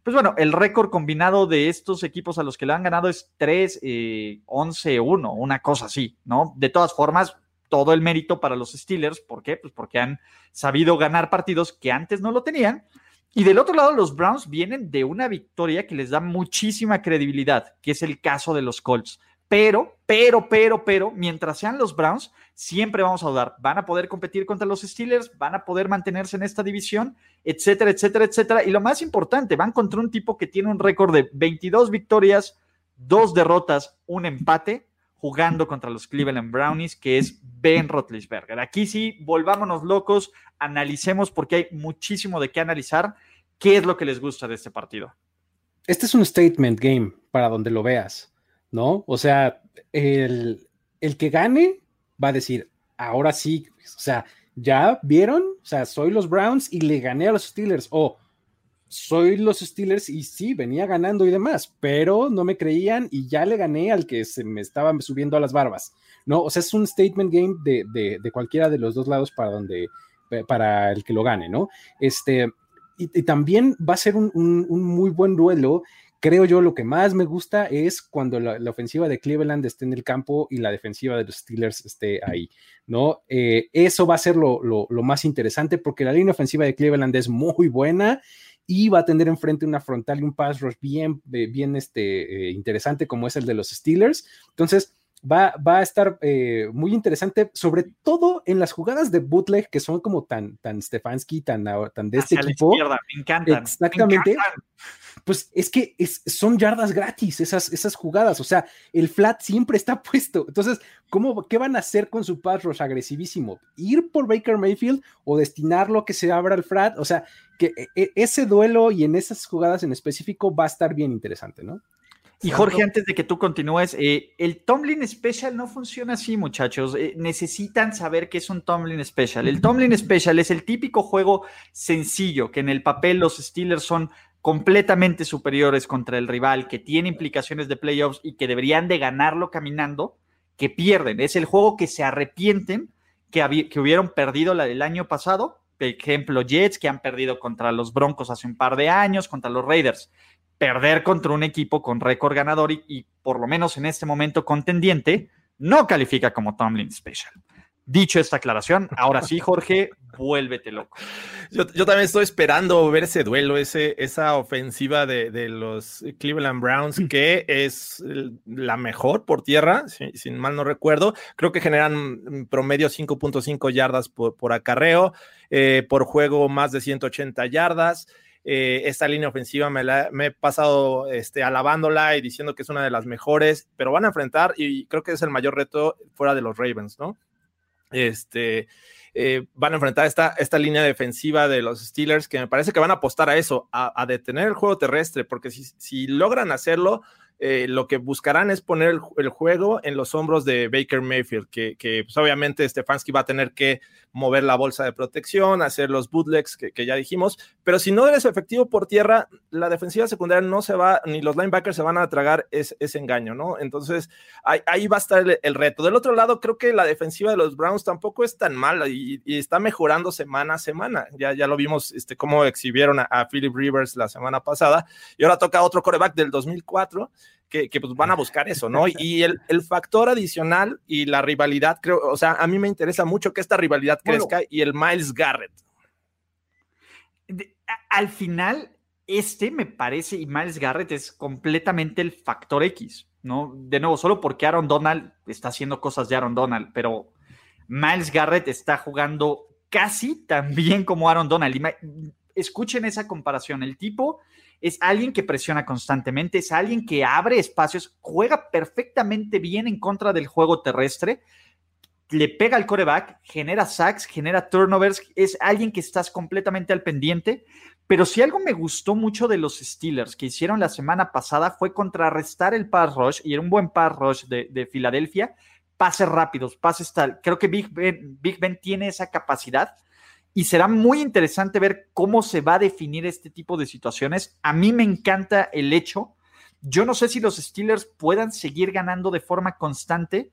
[SPEAKER 2] pues bueno, el récord combinado de estos equipos a los que le han ganado es 3, 11, 1, una cosa así, ¿no? De todas formas, todo el mérito para los Steelers. ¿Por qué? Pues porque han sabido ganar partidos que antes no lo tenían. Y del otro lado, los Browns vienen de una victoria que les da muchísima credibilidad, que es el caso de los Colts. pero, pero, pero, pero, mientras sean los Browns, siempre vamos a dudar. Van a poder competir contra los Steelers, van a poder mantenerse en esta división, etcétera, etcétera, etcétera. Y lo más importante, van contra un tipo que tiene un récord de 22 victorias, dos derrotas, un empate, jugando contra los Cleveland Brownies, que es Ben Roethlisberger. Aquí sí, volvámonos locos, analicemos porque hay muchísimo de qué analizar. ¿Qué es lo que les gusta de este partido?
[SPEAKER 4] Este es un statement game para donde lo veas. ¿no? O sea, el, que gane va a decir, ahora sí, o sea, ya vieron, o sea, soy los Browns y le gané a los Steelers, o soy los Steelers y sí, venía ganando y demás, pero no me creían y ya le gané al que se me estaba subiendo a las barbas, ¿no? O sea, es un statement game de, cualquiera de los dos lados para donde, para el que lo gane, ¿no? Este, y, también va a ser un, un muy buen duelo creo yo lo que más me gusta es cuando la, ofensiva de Cleveland esté en el campo y la defensiva de los Steelers esté ahí, ¿no? Eh, eso va a ser lo, más interesante porque la línea ofensiva de Cleveland es muy buena y va a tener enfrente una frontal y un pass rush bien, eh, bien este, eh, interesante como es el de los Steelers. Entonces, Va, va, a estar muy interesante, sobre todo en las jugadas de bootleg que son como tan, tan Stefanski, tan, tan de este equipo.
[SPEAKER 2] me encantan.
[SPEAKER 4] Exactamente pues es que son yardas gratis esas, esas jugadas, o sea, el flat siempre está [LAUGHS] puesto. Entonces, ¿cómo, ¿qué van a hacer con su pass rush agresivísimo? ¿Ir por Baker Mayfield o destinarlo a que se abra el flat? O sea, que e, e, ese duelo y en esas jugadas en específico va a estar bien interesante, ¿no?
[SPEAKER 2] Y Jorge, antes de que tú continúes, eh, el Tomlin Special no funciona así, muchachos. Eh, necesitan saber qué es un Tomlin Special. El Tomlin Special es el típico juego sencillo que en el papel los Steelers son completamente superiores contra el rival, que tiene implicaciones de playoffs y que deberían de ganarlo caminando, que pierden. Es el juego que se arrepienten que, que hubieron perdido la del año pasado. Por ejemplo, Jets, que han perdido contra los Broncos hace un par de años, contra los Raiders. Perder contra un equipo con récord ganador y, y por lo menos en este momento contendiente, no califica como Tomlin Special. Dicho esta aclaración, ahora sí, Jorge, [LAUGHS] vuélvete loco.
[SPEAKER 3] Yo, también estoy esperando ver ese duelo, ese, esa ofensiva de, los Cleveland Browns, que es la mejor por tierra, si, mal no recuerdo. Creo que generan promedio 5.5 yardas por, acarreo, eh, por juego más de 180 yardas. Eh, esta línea ofensiva me, he pasado este, alabándola y diciendo que es una de las mejores, pero van a enfrentar, y creo que es el mayor reto fuera de los Ravens, ¿no? este, eh, van a enfrentar esta, esta línea defensiva de los Steelers, que me parece que van a apostar a eso, a, detener el juego terrestre, porque si, si logran hacerlo, eh, lo que buscarán es poner el, juego en los hombros de Baker Mayfield, que, que pues obviamente Stefanski va a tener que mover la bolsa de protección, hacer los bootlegs que, ya dijimos, pero si no eres efectivo por tierra, la defensiva secundaria no se va, ni los linebackers se van a tragar ese, engaño, ¿no? Entonces ahí, va a estar el, reto. Del otro lado, creo que la defensiva de los Browns tampoco es tan mala y, está mejorando semana a semana. Ya, ya lo vimos, este, cómo exhibieron a, a Philip Rivers la semana pasada y ahora toca otro coreback del 2004 que, pues van a buscar eso, ¿no? Y el, factor adicional y la rivalidad, creo, o sea, a mí me interesa mucho que esta rivalidad crezca y el Miles Garrett.
[SPEAKER 2] al final, este me parece, y Miles Garrett es completamente el factor X, ¿no? De nuevo, solo porque Aaron Donald está haciendo cosas de Aaron Donald, pero Miles Garrett está jugando casi tan bien como Aaron Donald. escuchen esa comparación, el tipo es alguien que presiona constantemente, es alguien que abre espacios, juega perfectamente bien en contra del juego terrestre, le pega al coreback, genera sacks, genera turnovers, es alguien que estás completamente al pendiente. Pero si algo me gustó mucho de los Steelers que hicieron la semana pasada fue contrarrestar el pass rush, y era un buen pass rush de, Filadelfia, pases rápidos, pases tal. Creo que Big ben tiene esa capacidad y será muy interesante ver cómo se va a definir este tipo de situaciones. A mí me encanta el hecho, yo no sé si los Steelers puedan seguir ganando de forma constante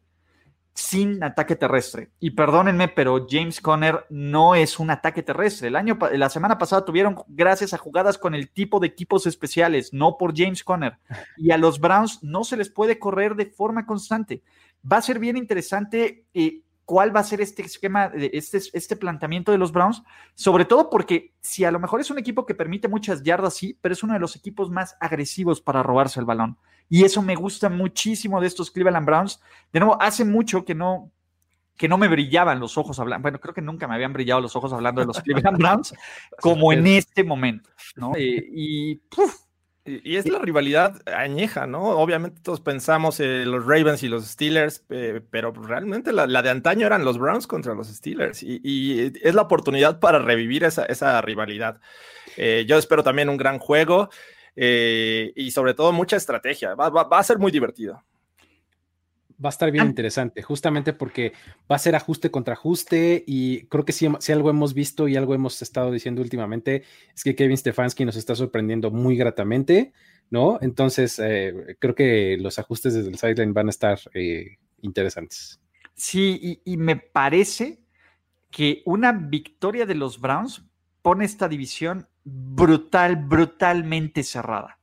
[SPEAKER 2] sin ataque terrestre. Y perdónenme, pero James Conner no es un ataque terrestre. El año, la semana pasada tuvieron gracias a jugadas con el tipo de equipos especiales, no por James Conner. [LAUGHS] Y a los Browns no se les puede correr de forma constante. Va a ser bien interesante eh, cuál va a ser este esquema, este, este planteamiento de los Browns, sobre todo porque si a lo mejor es un equipo que permite muchas yardas, sí, pero es uno de los equipos más agresivos para robarse el balón. Y eso me gusta muchísimo de estos Cleveland Browns. De nuevo, hace mucho que no, que no me brillaban los ojos hablando, bueno, creo que nunca me habían brillado los ojos hablando de los Cleveland [LAUGHS] Browns, como en este momento, ¿no? Eh, y,
[SPEAKER 3] y, es la rivalidad añeja, ¿no? Obviamente todos pensamos en los Ravens y los Steelers, pero realmente la, de antaño eran los Browns contra los Steelers y, es la oportunidad para revivir esa, rivalidad. Eh, yo espero también un gran juego eh, y sobre todo mucha estrategia. Va a ser muy divertido.
[SPEAKER 4] Va a estar bien interesante, justamente porque va a ser ajuste contra ajuste y creo que si, si, algo hemos visto y algo hemos estado diciendo últimamente es que Kevin Stefanski nos está sorprendiendo muy gratamente, ¿no? Entonces, eh, creo que los ajustes desde el sideline van a estar eh, interesantes.
[SPEAKER 2] Sí, y, y me parece que una victoria de los Browns pone esta división brutal, brutalmente cerrada,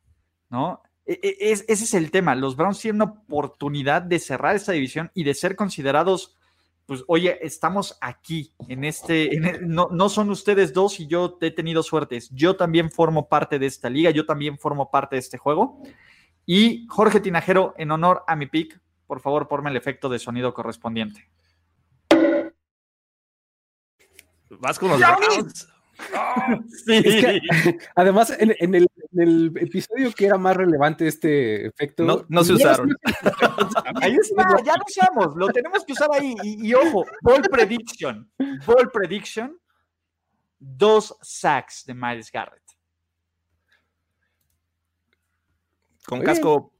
[SPEAKER 2] ¿no? E, e, ese es el tema. Los Browns tienen una oportunidad de cerrar esta división y de ser considerados, pues, oye, estamos aquí, en este, no, no, son ustedes dos y yo he tenido suertes. Yo también formo parte de esta liga, yo también formo parte de este juego. Y Jorge Tinajero, en honor a mi pick, por favor, ponme el efecto de sonido correspondiente.
[SPEAKER 3] Vas con los Browns. [LAUGHS] [LAUGHS]
[SPEAKER 4] además, en, el, episodio que era más relevante este efecto.
[SPEAKER 3] No, se usaron. [LAUGHS]
[SPEAKER 2] ahí está, ya lo usamos, lo tenemos que usar ahí. Y, ojo, ball prediction. Ball prediction. Dos sacks de Miles Garrett.
[SPEAKER 3] Con casco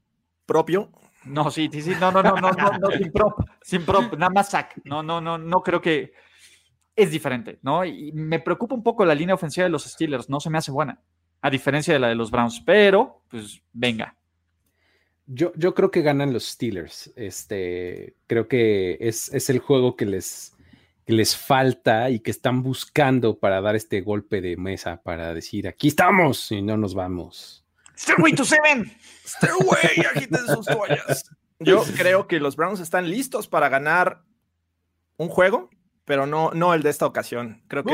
[SPEAKER 3] propio.
[SPEAKER 2] No, sí, sí, sí, no, no, no, no, no, sin prop, sin prop, nada más sack. No, no, no, no creo que es diferente, ¿no? Y me preocupa un poco la línea ofensiva de los Steelers, no se me hace buena, a diferencia de la de los Browns, pero pues venga.
[SPEAKER 4] Yo, yo creo que ganan los Steelers. Este, creo que es, es el juego que les, les falta y que están buscando para dar este golpe de mesa, para decir, aquí estamos y no nos vamos.
[SPEAKER 2] Stairway to Seven. [LAUGHS]
[SPEAKER 3] Stairway, agiten sus toallas. Yo creo que los Browns están listos para ganar un juego pero no, no el de esta ocasión. Creo que.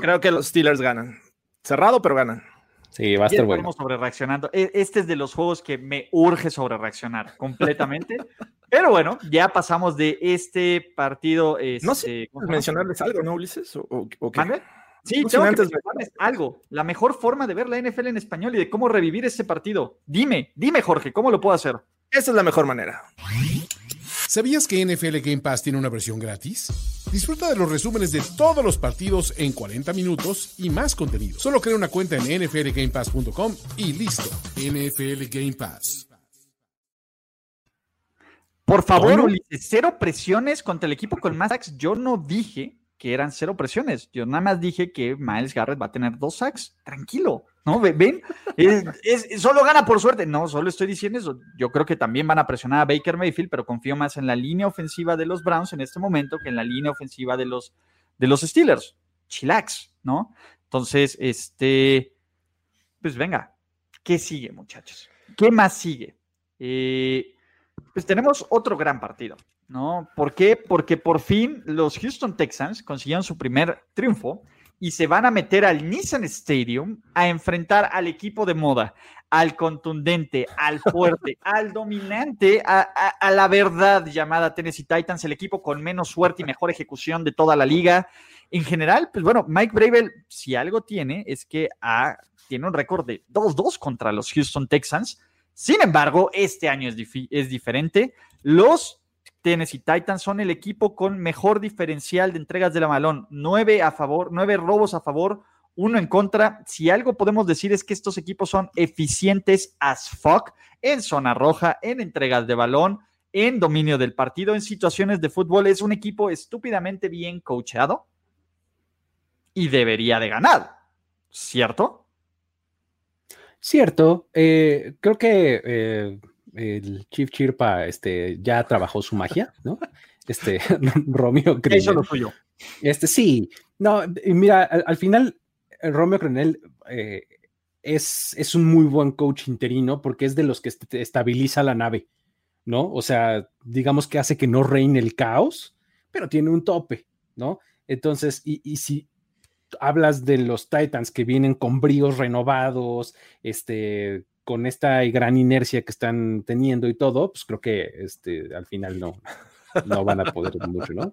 [SPEAKER 3] creo que los Steelers ganan. Cerrado, pero ganan.
[SPEAKER 4] Sí, va a estar bueno.
[SPEAKER 2] sobre reaccionando. E, este es de los juegos que me urge sobre reaccionar completamente. [LAUGHS] pero bueno, ya pasamos de este partido.
[SPEAKER 3] no sé, este, mencionarles algo, ¿no, Ulises? ¿O,
[SPEAKER 2] Sí, tengo que mencionarles algo. La mejor forma de ver la NFL en español y de cómo revivir ese partido. Dime, dime, Jorge, ¿cómo lo puedo hacer?
[SPEAKER 3] Esa es la mejor manera.
[SPEAKER 1] ¿Sabías que NFL Game Pass tiene una versión gratis? Disfruta de los resúmenes de todos los partidos en 40 minutos y más contenido. Solo crea una cuenta en nflgamepass.com y listo. NFL Game Pass.
[SPEAKER 2] Por favor, Ulises, cero presiones contra el equipo con más sacks. Yo no dije que eran cero presiones. Yo nada más dije que Miles Garrett va a tener dos sacks. Tranquilo. ¿No? ¿Ven? Es, solo gana por suerte. No, solo estoy diciendo eso. Yo creo que también van a presionar a Baker Mayfield, pero confío más en la línea ofensiva de los Browns en este momento que en la línea ofensiva de los, de los Steelers. Chilax, ¿no? Entonces, este, pues venga, ¿qué sigue, muchachos? ¿Qué más sigue? Eh, pues tenemos otro gran partido, ¿no? ¿Por qué? Porque por fin los Houston Texans consiguieron su primer triunfo y se van a meter al Nissan Stadium a enfrentar al equipo de moda, al contundente, al [LAUGHS] fuerte, al dominante, a, la verdad llamada Tennessee Titans, el equipo con menos suerte y mejor ejecución de toda la liga. En general, pues bueno, Mike Bravel, si algo tiene, es que tiene un récord de 2-2 contra los Houston Texans. Sin embargo, este año es, es diferente. Los Tennessee Titans son el equipo con mejor diferencial de entregas de la balón. Nueve a favor, nueve robos a favor, uno en contra. Si algo podemos decir es que estos equipos son eficientes as fuck en zona roja, en entregas de balón, en dominio del partido, en situaciones de fútbol. Es un equipo estúpidamente bien coachado y debería de ganar, ¿cierto?
[SPEAKER 4] Cierto. Eh, creo que eh, el Chief Chirpa este, ya trabajó su magia, ¿no? Este, [LAUGHS] [LAUGHS] Romeo
[SPEAKER 2] Crenel. Eso lo suyo.
[SPEAKER 4] Este, sí, no, mira, al, final, eh, Romeo Crenel eh, es, es un muy buen coach interino porque es de los que estabiliza la nave, ¿no? O sea, digamos que hace que no reine el caos, pero tiene un tope, ¿no? Entonces, y, y si hablas de los Titans que vienen con bríos renovados, este, con esta gran inercia que están teniendo y todo, pues creo que este, al final no, no van a poder mucho, ¿no?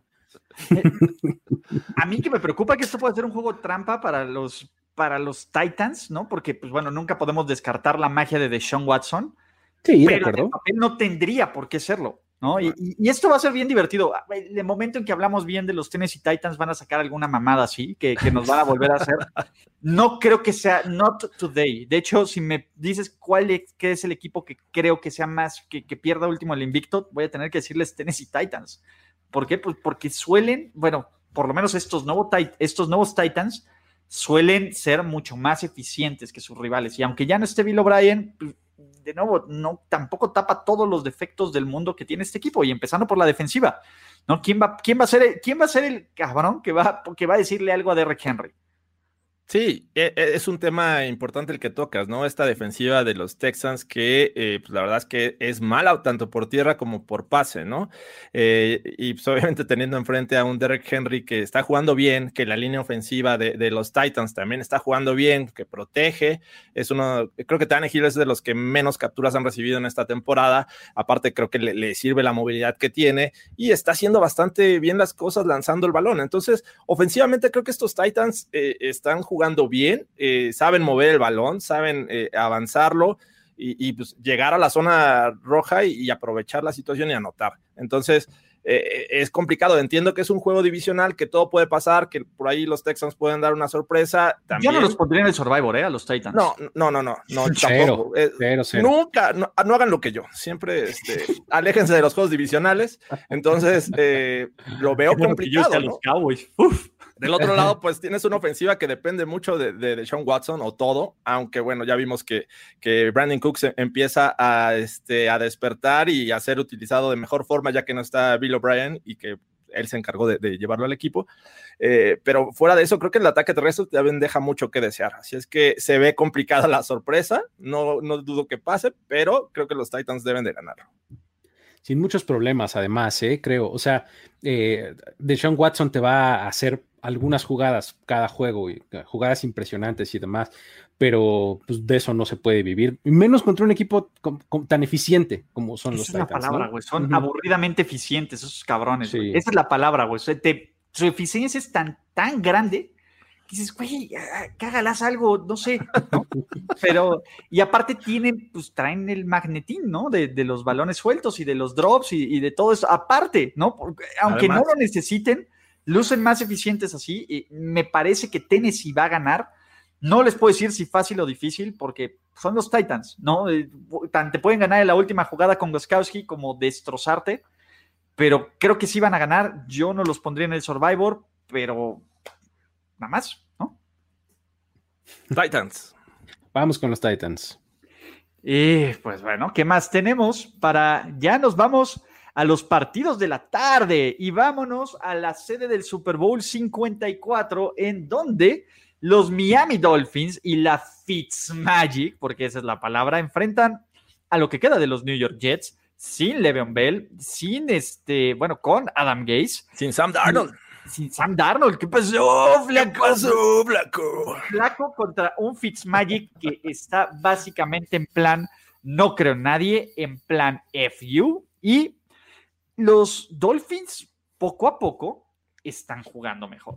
[SPEAKER 4] [LAUGHS]
[SPEAKER 2] A mí que me preocupa que esto puede ser un juego trampa para los, para los Titans, ¿no? Porque, pues bueno, nunca podemos descartar la magia de Deshaun Watson.
[SPEAKER 4] Sí,
[SPEAKER 2] pero de no tendría por qué serlo. ¿No? Y, esto va a ser bien divertido. Ah, el momento en que hablamos bien de los Tennessee Titans van a sacar alguna mamada así, que, nos van a volver a hacer. [LAUGHS] No creo que sea, not today. De hecho, si me dices cuál es, qué es el equipo que creo que sea más, que, pierda último el invicto, voy a tener que decirles Tennessee Titans. ¿Por qué? Pues porque suelen, bueno, por lo menos estos, nuevos, estos nuevos Titans suelen ser mucho más eficientes que sus rivales. Y aunque ya no esté Bill O'Brien, de nuevo, no, tampoco tapa todos los defectos del mundo que tiene este equipo, y empezando por la defensiva. ¿no? ¿Quién, va, quién, va a ser, ¿Quién va a ser el cabrón que va, que va a decirle algo a Derrick Henry?
[SPEAKER 3] Sí, e, e, es un tema importante el que tocas, ¿no? Esta defensiva de los Texans que eh, pues la verdad es que es mala tanto por tierra como por pase, ¿no? Eh, y pues [LAUGHS] obviamente teniendo enfrente a un Derek Henry que está jugando bien, que la línea ofensiva de, los Titans también está jugando bien, que protege, es uno, creo que Tannehill es de los que menos capturas han recibido en esta temporada, aparte creo que le, sirve la movilidad que tiene y está haciendo bastante bien las cosas lanzando el balón, entonces ofensivamente creo que estos Titans eh, están jugando jugando bien, eh, saben mover el balón, saben eh, avanzarlo y, pues, llegar a la zona roja y, aprovechar la situación y anotar. Entonces, eh, es complicado. Entiendo que es un juego divisional, que todo puede pasar, que por ahí los Texans pueden dar una sorpresa. También.
[SPEAKER 2] Yo no los pondría en el Survivor, ¿eh? A los Titans.
[SPEAKER 3] No, no, no, no, no [LAUGHS] tampoco. Nunca, no, hagan lo que yo. Siempre este, [LAUGHS] aléjense de los juegos divisionales. Entonces, lo veo [LAUGHS] complicado.
[SPEAKER 2] los Cowboys.
[SPEAKER 3] Del otro lado, pues tienes una ofensiva que depende mucho de, de, Sean Watson o todo, aunque bueno, ya vimos que, que Brandon Cooks empieza a, este, a despertar y a ser utilizado de mejor forma, ya que no está Bill O'Brien y que él se encargó de, llevarlo al equipo. Eh, pero fuera de eso, creo que el ataque terrestre también deja mucho que desear. Así es que se ve complicada la sorpresa. No, no dudo que pase, pero creo que los Titans deben de ganarlo
[SPEAKER 4] sin muchos problemas, además, ¿eh? creo. O sea, eh, Deshaun Watson te va a hacer algunas jugadas cada juego, y eh, jugadas impresionantes y demás, pero pues, de eso no se puede vivir, menos contra un equipo tan eficiente como son los Titans.
[SPEAKER 2] Es la palabra, güey, son aburridamente eficientes esos cabrones. Esa es la palabra, güey. su eficiencia es tan, tan grande que dices, güey, cágalas algo, no sé, [LAUGHS] Pero, y aparte tienen, pues traen el magnetín, ¿no? De, los balones sueltos y de los drops y, de todo eso, aparte, ¿no? Porque, aunque no lo necesiten, lucen más eficientes así. Y me parece que Tennessee va a ganar. No les puedo decir si fácil o difícil, porque son los Titans, ¿no? Eh, te pueden ganar en la última jugada con Goskowski como destrozarte, pero creo que sí van a ganar. Yo no los pondría en el Survivor, pero nada más, ¿no?
[SPEAKER 3] Titans.
[SPEAKER 4] Vamos con los Titans.
[SPEAKER 2] Y pues bueno, ¿qué más tenemos para ya nos vamos a los partidos de la tarde y vámonos a la sede del Super Bowl 54 en donde los Miami Dolphins y la Fitzmagic, porque esa es la palabra, enfrentan a lo que queda de los New York Jets sin Le'Veon Bell, sin este, bueno, con Adam Gase,
[SPEAKER 3] sin Sam Darnold.
[SPEAKER 2] Sin Sam Darnold, ¿qué pasó, flaco? ¿Qué pasó, flaco? Flaco contra un Fitzmagic que está básicamente en plan no creo en nadie, en plan FU y los Dolphins poco a poco están jugando mejor.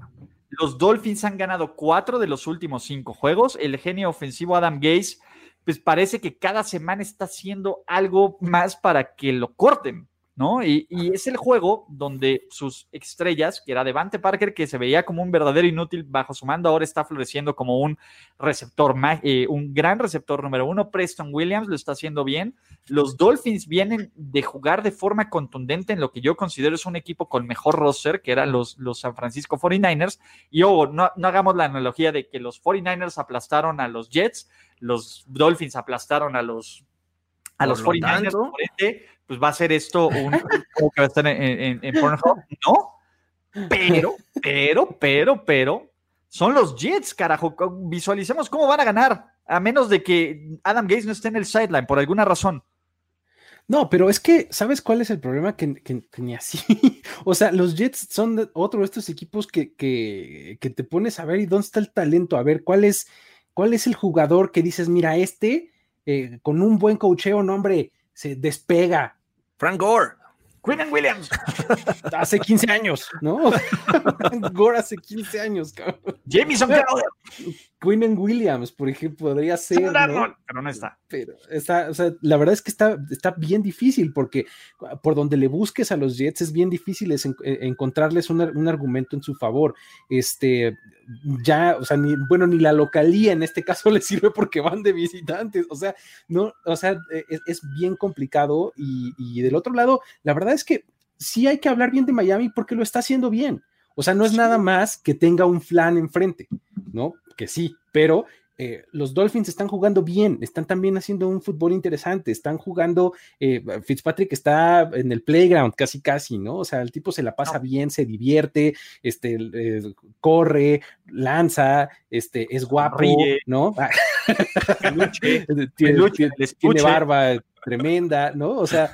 [SPEAKER 2] Los Dolphins han ganado cuatro de los últimos cinco juegos. El genio ofensivo Adam Gase, pues parece que cada semana está haciendo algo más para que lo corten. ¿No? Y, es el juego donde sus estrellas, que era Devante Parker, que se veía como un verdadero inútil bajo su mando, ahora está floreciendo como un receptor, eh, un gran receptor número uno. Preston Williams lo está haciendo bien. Los Dolphins vienen de jugar de forma contundente en lo que yo considero es un equipo con mejor roster, que eran los, San Francisco 49ers. Y ojo, no hagamos la analogía de que los 49ers aplastaron a los Jets, los Dolphins aplastaron a los a los 49ers, pues va a ser esto un juego que va a estar en, en, Pornhub. No, pero, pero, pero, pero, son los Jets, carajo. Visualicemos cómo van a ganar, a menos de que Adam Gates no esté en el sideline por alguna razón.
[SPEAKER 4] No, pero es que, ¿sabes cuál es el problema? Que, ni así. [LAUGHS] o sea, los Jets son otro de estos equipos que, que, te pones a ver y dónde está el talento, a ver cuál es, cuál es el jugador que dices, mira, este con un buen cocheo, no, hombre, se despega.
[SPEAKER 3] Frank Gore.
[SPEAKER 2] Quinn Williams. [LAUGHS]
[SPEAKER 4] hace 15 años, ¿no? [LAUGHS] Gore hace 15 años, cabrón.
[SPEAKER 2] Jameson
[SPEAKER 4] Quinn Williams, por ejemplo, podría ser.
[SPEAKER 2] ¿no? Pero no está.
[SPEAKER 4] Pero está, o sea, la verdad es que está, está bien difícil porque por donde le busques a los Jets es bien difícil es encontrarles un, un, argumento en su favor. Este, ya, o sea, ni, bueno, ni la localía en este caso [LAUGHS] le sirve porque van de visitantes. O sea, no, o sea, e, es, es bien complicado. Y, y del otro lado, la verdad es que sí hay que hablar bien de Miami porque lo está haciendo bien. O sea, no es nada más que tenga un flan enfrente, ¿no? Que sí, pero eh, los Dolphins están jugando bien, están también haciendo un fútbol interesante, están jugando, eh, Fitzpatrick está en el playground casi casi, ¿no? O sea, el tipo se la pasa bien, se divierte, este, eh, corre, lanza, este, es guapo, ¿no? [LAUGHS] tiene, barba tremenda, ¿no? O sea,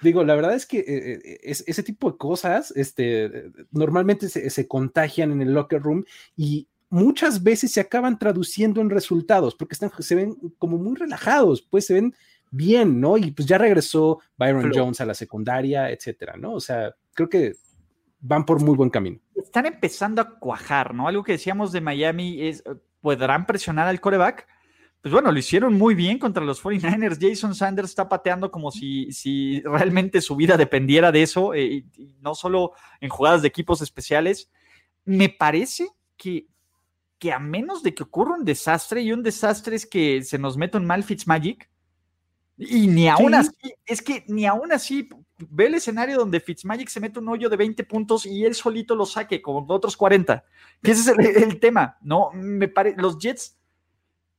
[SPEAKER 4] digo, la verdad es que ese tipo de cosas, este, normalmente se, se contagian en el locker room y muchas veces se acaban traduciendo en resultados, porque están, se ven como muy relajados, pues se ven bien, ¿no? Y pues ya regresó Byron Jones a la secundaria, etcétera, ¿no? O sea, creo que van por muy buen camino.
[SPEAKER 2] Están empezando a cuajar, ¿no? Algo que decíamos de Miami es, ¿podrán presionar al coreback? Pues bueno, lo hicieron muy bien contra los 49ers. Jason Sanders está pateando como si, si realmente su vida dependiera de eso, eh, no solo en jugadas de equipos especiales. Me parece que que a menos de que ocurra un desastre, y un desastre es que se nos meta un mal Fitzmagic, y ni aún así, es que ni aún así, ve el escenario donde Fitzmagic se mete un hoyo de 20 puntos y él solito lo saque con otros 40, que ese es el, tema, ¿no? Me parece, los Jets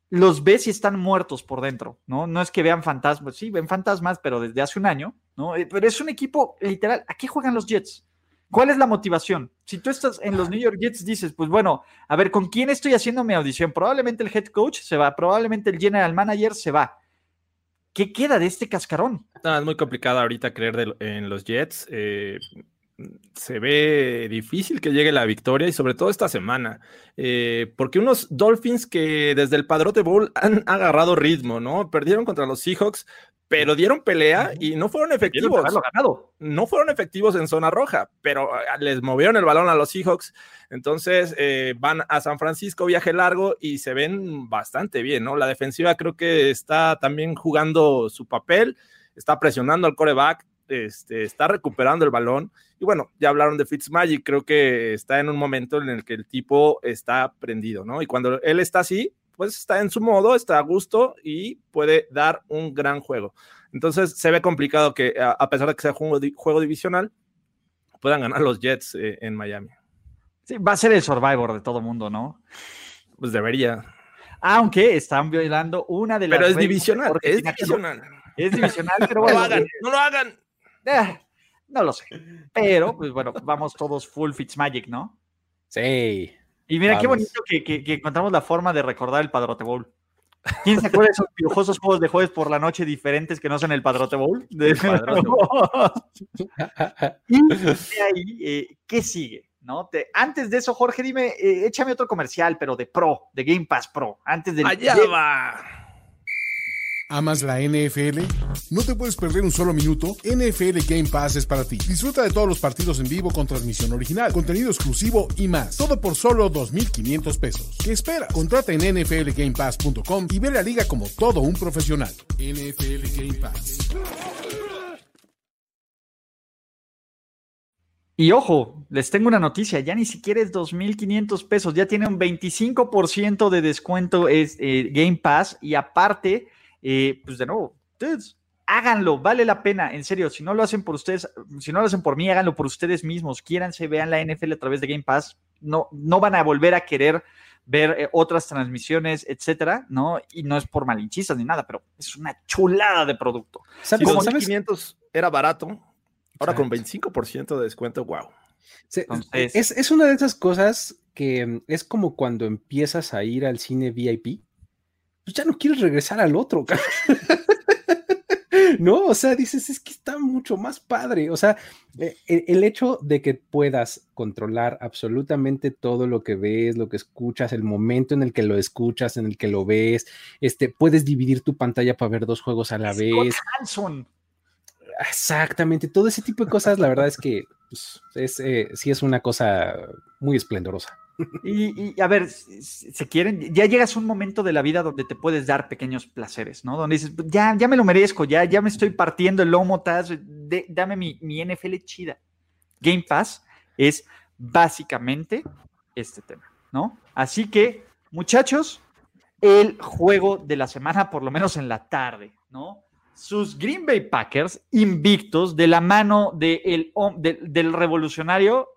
[SPEAKER 2] los ves y están muertos por dentro, ¿no? No es que vean fantasmas, sí, ven fantasmas, pero desde hace un año, ¿no? Eh, pero es un equipo, literal, ¿a qué juegan los Jets? ¿Cuál es la motivación? Si tú estás en los New York Jets, dices, pues bueno, a ver, ¿con quién estoy haciendo mi audición? Probablemente el head coach se va, probablemente el general manager se va. ¿Qué queda de este cascarón?
[SPEAKER 3] es muy complicado ahorita creer en los Jets. Eh, se ve difícil que llegue la victoria y sobre todo esta semana, eh, porque unos Dolphins que desde el Padrote Bowl han agarrado ritmo, ¿no? Perdieron contra los Seahawks, pero dieron pelea y no fueron efectivos. No fueron efectivos en zona roja, pero ah, les movieron el balón a los Seahawks. Entonces eh, van a San Francisco, viaje largo y se ven bastante bien, ¿no? La defensiva creo que está también jugando su papel, está presionando al coreback, este, está recuperando el balón. Y bueno, ya hablaron de Fitzmagic, creo que está en un momento en el que el tipo está prendido, ¿no? Y cuando él está así, pues está en su modo, está a gusto y puede dar un gran juego. Entonces se ve complicado que a pesar de que sea juego, juego divisional, puedan ganar los Jets eh, en Miami.
[SPEAKER 2] Sí, va a ser el Survivor de todo mundo, ¿no?
[SPEAKER 3] Pues debería.
[SPEAKER 2] Aunque están violando una de las.
[SPEAKER 3] Pero es divisional, es divisional.
[SPEAKER 2] Es divisional, pero bueno. [LAUGHS]
[SPEAKER 3] No lo hagan, no lo hagan.
[SPEAKER 2] Eh, no lo sé. Pero, pues bueno, vamos todos full Fitzmagic, ¿no?
[SPEAKER 4] Sí.
[SPEAKER 2] Y mira qué bonito que, que, encontramos la forma de recordar el Padrote Bowl. ¿Quién se acuerda de esos piojosos juegos de jueves por la noche diferentes que no son el Padrote Bowl? [LAUGHS] [LAUGHS] y de ahí, eh, ¿qué sigue? ¿No? Te, antes de eso, Jorge, dime, eh, échame otro comercial, pero de Pro, de Game Pass Pro. Antes de.
[SPEAKER 3] Allá va.
[SPEAKER 1] ¿Amas la NFL? ¿No te puedes perder un solo minuto? NFL Game Pass es para ti. Disfruta de todos los partidos en vivo con transmisión original, contenido exclusivo y más. Todo por solo 2.500 pesos. ¿Qué espera? Contrata en nflgamepass.com y ve la liga como todo un profesional. NFL Game Pass.
[SPEAKER 2] Y ojo, les tengo una noticia, ya ni siquiera es 2.500 pesos, ya tiene un 25% de descuento es eh, Game Pass y aparte eh, pues de nuevo, ustedes háganlo, vale la pena, en serio, si no lo hacen por ustedes, si no lo hacen por mí, háganlo por ustedes mismos, quiéranse, vean la NFL a través de Game Pass, no, no van a volver a querer ver eh, otras transmisiones, etcétera, ¿no? Y no es por malinchistas ni nada, pero es una chulada de producto.
[SPEAKER 3] Si Como 500 era barato, ahora con 25% de descuento, wow.
[SPEAKER 4] es, es una de esas cosas que es como cuando empiezas a ir al cine VIP pues ya no quieres regresar al otro. [LAUGHS] no, o sea, dices, es que está mucho más padre. O sea, eh, el, hecho de que puedas controlar absolutamente todo lo que ves, lo que escuchas, el momento en el que lo escuchas, en el que lo ves, este, puedes dividir tu pantalla para ver dos juegos a la vez. Exactamente, todo ese tipo de cosas, la verdad es que pues, es, eh, sí es una cosa muy esplendorosa.
[SPEAKER 2] Y, a ver, se quieren, ya llegas a un momento de la vida donde te puedes dar pequeños placeres, ¿no? Donde dices, ya, ya me lo merezco, ya, ya me estoy partiendo el lomo, taz, dame mi, mi NFL chida. Game Pass es básicamente este tema, ¿no? Así que, muchachos, el juego de la semana, por lo menos en la tarde, ¿no? Sus Green Bay Packers invictos de la mano de del revolucionario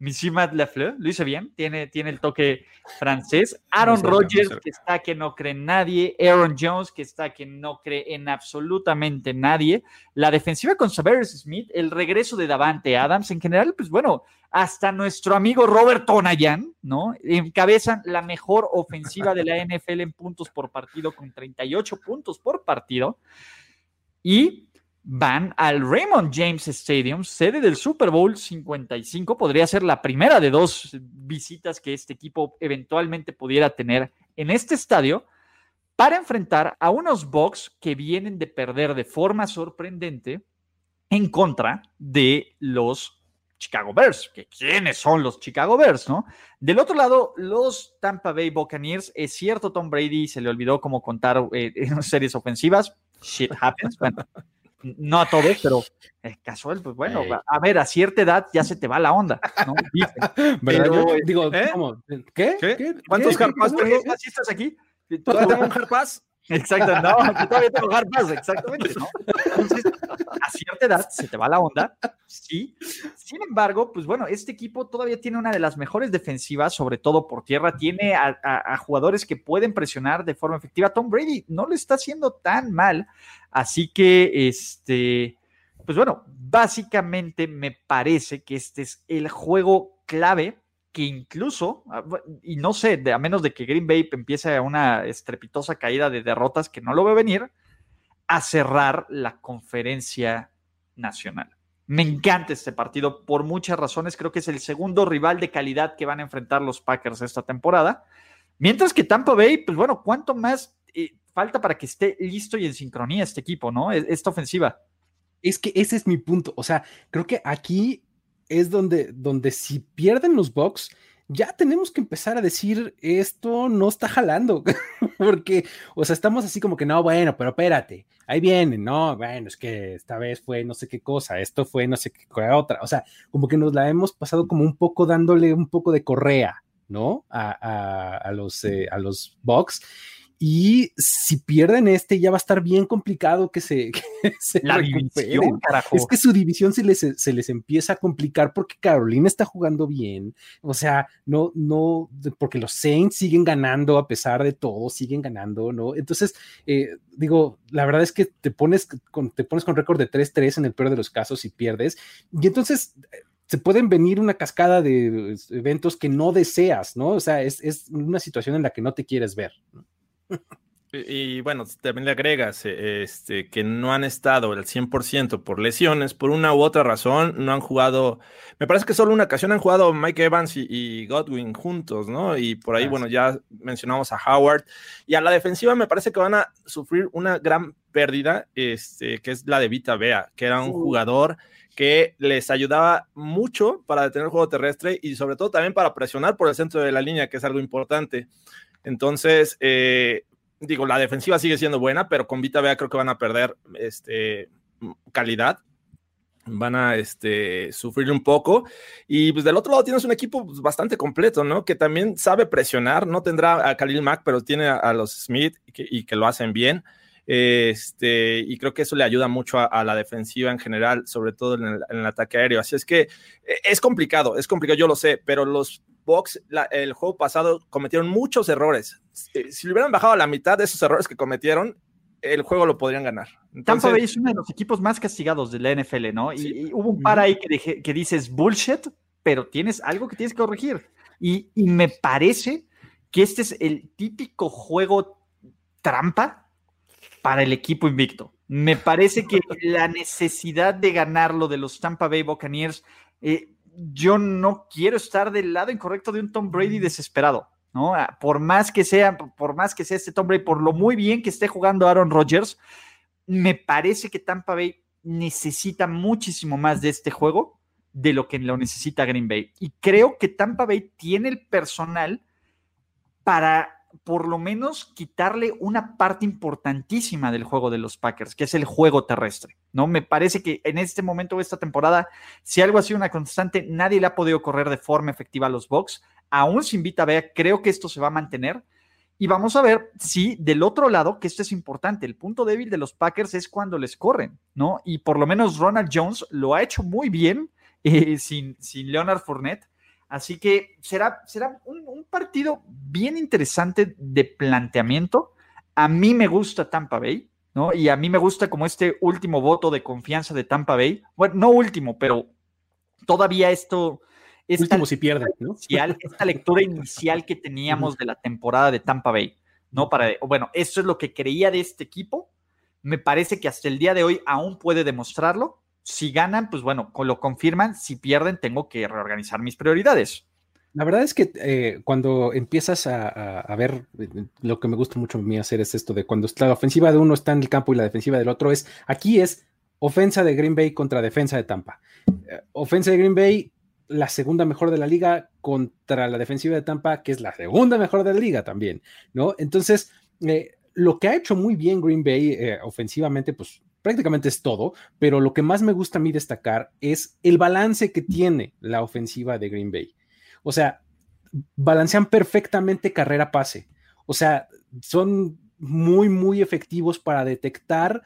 [SPEAKER 2] Missima Lefleur, lo hice bien, tiene, tiene el toque francés. Aaron Rodgers, que está que no cree en nadie. Aaron Jones, que está que no cree en absolutamente nadie. La defensiva con Severus Smith, el regreso de Davante Adams. En general, pues bueno, hasta nuestro amigo Robert Tonayan, ¿no? Encabezan la mejor ofensiva de la NFL en puntos por partido, con 38 puntos por partido. Y van al Raymond James Stadium, sede del Super Bowl 55. Podría ser la primera de dos visitas que este equipo eventualmente pudiera tener en este estadio para enfrentar a unos Bucks que vienen de perder de forma sorprendente en contra de los Chicago Bears. ¿Quiénes son los Chicago Bears, no? Del otro lado, los Tampa Bay Buccaneers. Es cierto, Tom Brady se le olvidó cómo contar eh, en [LAUGHS] series ofensivas. Shit happens. Bueno, no a todos, pero es casual, pues bueno, a ver, a cierta edad ya se te va la onda, ¿no? [LAUGHS]
[SPEAKER 4] Pero, digo, ¿eh? ¿cómo? ¿Qué? ¿Qué?
[SPEAKER 2] ¿Cuántos carpas tengo? aquí? ¿Todavía tengo un harpas? Exacto, no, todavía tengo harpas, exactamente, ¿no? Entonces, a cierta edad se te va la onda, sí. Sin embargo, pues bueno, este equipo todavía tiene una de las mejores defensivas, sobre todo por tierra, tiene a, jugadores que pueden presionar de forma efectiva. Tom Brady no le está haciendo tan mal Así que, este, pues bueno, básicamente me parece que este es el juego clave que incluso, ah, y no sé, a menos de que Green Bay empiece una estrepitosa caída de derrotas que no lo veo venir, a cerrar la conferencia nacional. Me encanta este partido por muchas razones. Creo que es el segundo rival de calidad que van a enfrentar los Packers esta temporada. Mientras que Tampa Bay, pues bueno, ¿cuánto más eh, falta para que esté listo y en sincronía este equipo, ¿no? E-, esta ofensiva.
[SPEAKER 4] Es que ese es mi punto. O sea, creo que aquí es donde, donde si pierden los Bucks, ya tenemos que empezar a decir esto no está jalando, [LAUGHS] porque, o sea, estamos así como que no, bueno, pero espérate, ahí viene, no, bueno, es que esta vez fue no sé qué cosa, esto fue no sé qué otra, o sea, como que nos la hemos pasado como un poco dándole un poco de correa, ¿no? A, los, eh, a los Bucks y si pierden este, ya va a estar bien complicado que se, [LAUGHS]
[SPEAKER 2] la división,
[SPEAKER 4] Es que su división se les, se les empieza a complicar porque Carolina está jugando bien. O sea, no, no, porque los Saints siguen ganando a pesar de todo, siguen ganando, ¿no? Entonces, eh, digo, la verdad es que te pones con, te pones con récord de 3-3 en el peor de los casos y pierdes. Y entonces se pueden venir una cascada de eventos que no deseas, ¿no? O sea, es, es una situación en la que no te quieres ver. ¿no?
[SPEAKER 3] Y, bueno, también le agregas eh, este, que no han estado al 100% por lesiones, por una u otra razón, no han jugado, me parece que solo una ocasión han jugado Mike Evans y, Godwin juntos, ¿no? Y por ahí, bueno, ya mencionamos a Howard. Y a la defensiva me parece que van a sufrir una gran pérdida, este, que es la de Vita Bea, que era un jugador que les ayudaba mucho para detener el juego terrestre y sobre todo también para presionar por el centro de la línea, que es algo importante. Entonces, eh, digo, la defensiva sigue siendo buena, pero con Vita Vea creo que van a perder este, calidad. Van a este, sufrir un poco. Y pues del otro lado tienes un equipo pues, bastante completo, ¿no? Que también sabe presionar. No tendrá a Khalil Mack, pero tiene a, los Smith y que, lo hacen bien. Este, y creo que eso le ayuda mucho a, la defensiva en general, sobre todo en el, en el, ataque aéreo. Así es que e, es complicado, es complicado, yo lo sé, pero los Box el juego pasado cometieron muchos errores. Si, le hubieran bajado a la mitad de esos errores que cometieron, el juego lo podrían ganar.
[SPEAKER 2] Tampa Bay es uno de los equipos más castigados de la NFL, ¿no? Y, hubo un par ahí que, que, dices bullshit, pero tienes algo que tienes que corregir. Y, y, me parece que este es el típico juego trampa para el equipo invicto. Me parece que [LAUGHS] la necesidad de ganarlo de los Tampa Bay Buccaneers, eh, yo no quiero estar del lado incorrecto de un Tom Brady desesperado, ¿no? Ah, por más que sea, por más que sea este Tom Brady, por lo muy bien que esté jugando Aaron Rodgers, me parece que Tampa Bay necesita muchísimo más de este juego de lo que lo necesita Green Bay. Y creo que Tampa Bay tiene el personal para por lo menos quitarle una parte importantísima del juego de los Packers, que es el juego terrestre, ¿no? Me parece que en este momento de esta temporada, si algo ha sido una constante, nadie le ha podido correr de forma efectiva a los Bucks. Aún sin Vita Bea, creo que esto se va a mantener. Y vamos a ver si del otro lado, que esto es importante, el punto débil de los Packers es cuando les corren, ¿no? Y por lo menos Ronald Jones lo ha hecho muy bien eh, sin, sin Leonard Fournette Así que será, será un, partido bien interesante de planteamiento. A mí me gusta Tampa Bay, ¿no? Y a mí me gusta como este último voto de confianza de Tampa Bay. Bueno, no último, pero todavía esto.
[SPEAKER 4] Esta último si pierde, ¿no?
[SPEAKER 2] esta lectura inicial que teníamos de la temporada de Tampa Bay, ¿no? Para, bueno, eso es lo que creía de este equipo. Me parece que hasta el día de hoy aún puede demostrarlo si ganan, pues bueno, lo confirman. Si pierden, tengo que reorganizar mis prioridades.
[SPEAKER 4] La verdad es que eh, cuando empiezas a, ver, eh, lo que me gusta mucho a mí hacer es esto de cuando la ofensiva de uno está en el campo y la defensiva del otro es, aquí es ofensa de Green Bay contra defensa de Tampa. Eh, ofensa de Green Bay, la segunda mejor de la liga contra la defensiva de Tampa, que es la segunda mejor de la liga también, ¿no? Entonces, lo que ha hecho muy bien Green Bay ofensivamente, pues prácticamente es todo, pero lo que más me gusta a mí destacar es el balance que tiene la ofensiva de Green Bay. O sea, balancean perfectamente carrera-pase. O sea, son muy, muy efectivos para detectar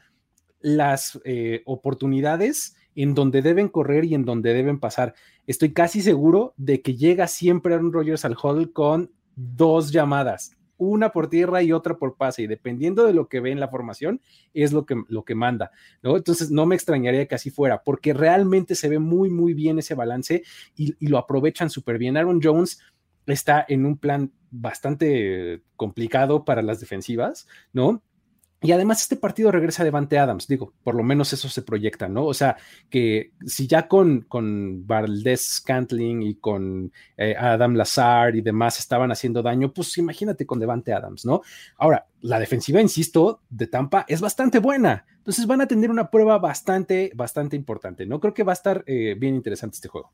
[SPEAKER 4] las eh, oportunidades en donde deben correr y en donde deben pasar. Estoy casi seguro de que llega siempre Aaron Rodgers al huddle con dos llamadas una por tierra y otra por pase, y dependiendo de lo que ve en la formación, es lo que, lo que manda, ¿no? Entonces, no me extrañaría que así fuera, porque realmente se ve muy, muy bien ese balance y, y lo aprovechan súper bien. Aaron Jones está en un plan bastante complicado para las defensivas, ¿no? Y además este partido regresa Devante Adams, digo, por lo menos eso se proyecta, ¿no? O sea, que si ya con, con Valdez Scantling y con eh, Adam Lazar y demás estaban haciendo daño, pues imagínate con Devante Adams, ¿no? Ahora, la defensiva, insisto, de Tampa es bastante buena. Entonces van a tener una prueba bastante, bastante importante, ¿no? Creo que va a estar eh, bien interesante este juego.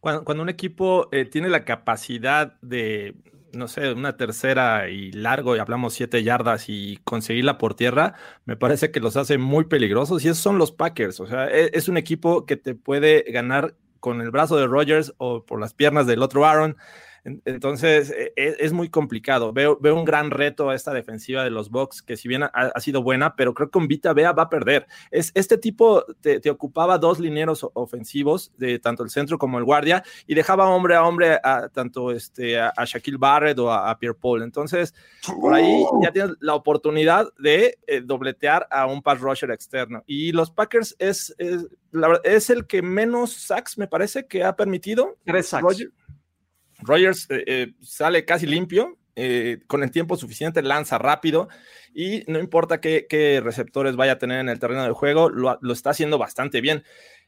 [SPEAKER 3] Cuando, un equipo eh, tiene la capacidad de no sé, una tercera y largo, y hablamos siete yardas y conseguirla por tierra, me parece que los hace muy peligrosos y esos son los Packers. O sea, e, es, un equipo que te puede ganar con el brazo de Rogers o por las piernas del otro Aaron. Entonces e, e, es, muy complicado. Veo, veo, un gran reto a esta defensiva de los Bucks, que si bien ha, sido buena, pero creo que con Vita Bea va a perder. Es, este tipo te, ocupaba dos lineros ofensivos, de tanto el centro como el guardia, y dejaba hombre a hombre a tanto este, a, Shaquille Barrett o a, Pierre Paul. Entonces, por ahí ya tienes la oportunidad de eh, dobletear a un pass rusher externo. Y los Packers es, es, es el que menos sacks, me parece, que ha permitido.
[SPEAKER 2] Tres sacks.
[SPEAKER 3] Rogers eh, eh, sale casi limpio, eh, con el tiempo suficiente, lanza rápido y no importa qué, receptores vaya a tener en el terreno de juego, lo, está haciendo bastante bien.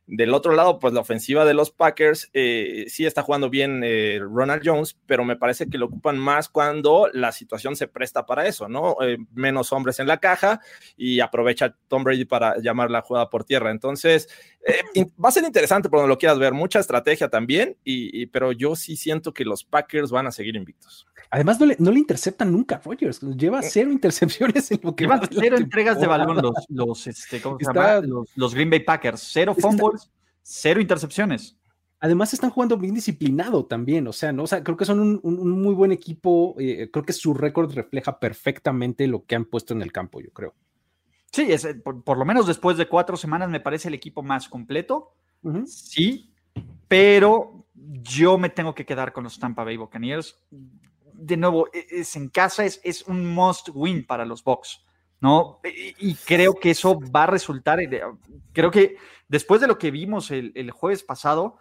[SPEAKER 3] Del otro lado, pues la ofensiva de los Packers sí está jugando bien Ronald Jones, pero me parece que lo ocupan más cuando la situación se presta para eso, ¿no? Menos hombres en la caja y aprovecha Tom Brady para llamar la jugada por tierra. Entonces, va a ser interesante por donde lo quieras ver, mucha estrategia también, y, pero yo sí siento que los Packers van a seguir invictos.
[SPEAKER 4] Además, no le, no le interceptan nunca Rodgers. Lleva cero intercepciones en lo que
[SPEAKER 2] Lleva cero entregas de balón los, los, este, ¿cómo se llama? los, Green Bay Packers. Cero fumbles, cero intercepciones.
[SPEAKER 4] Además, están jugando bien disciplinado también. O sea, ¿no? O sea, creo que son un, muy buen equipo. Eh, creo que su récord refleja perfectamente lo que han puesto en el campo, yo creo.
[SPEAKER 2] Sí, es, eh, por, lo menos después de cuatro semanas me parece el equipo más completo. Sí, pero yo me tengo que quedar con los Tampa Bay Buccaneers de nuevo, e, es en casa, es, es un must win para los Bucks, ¿no? Y, creo que eso va a resultar, creo que después de lo que vimos el, jueves pasado,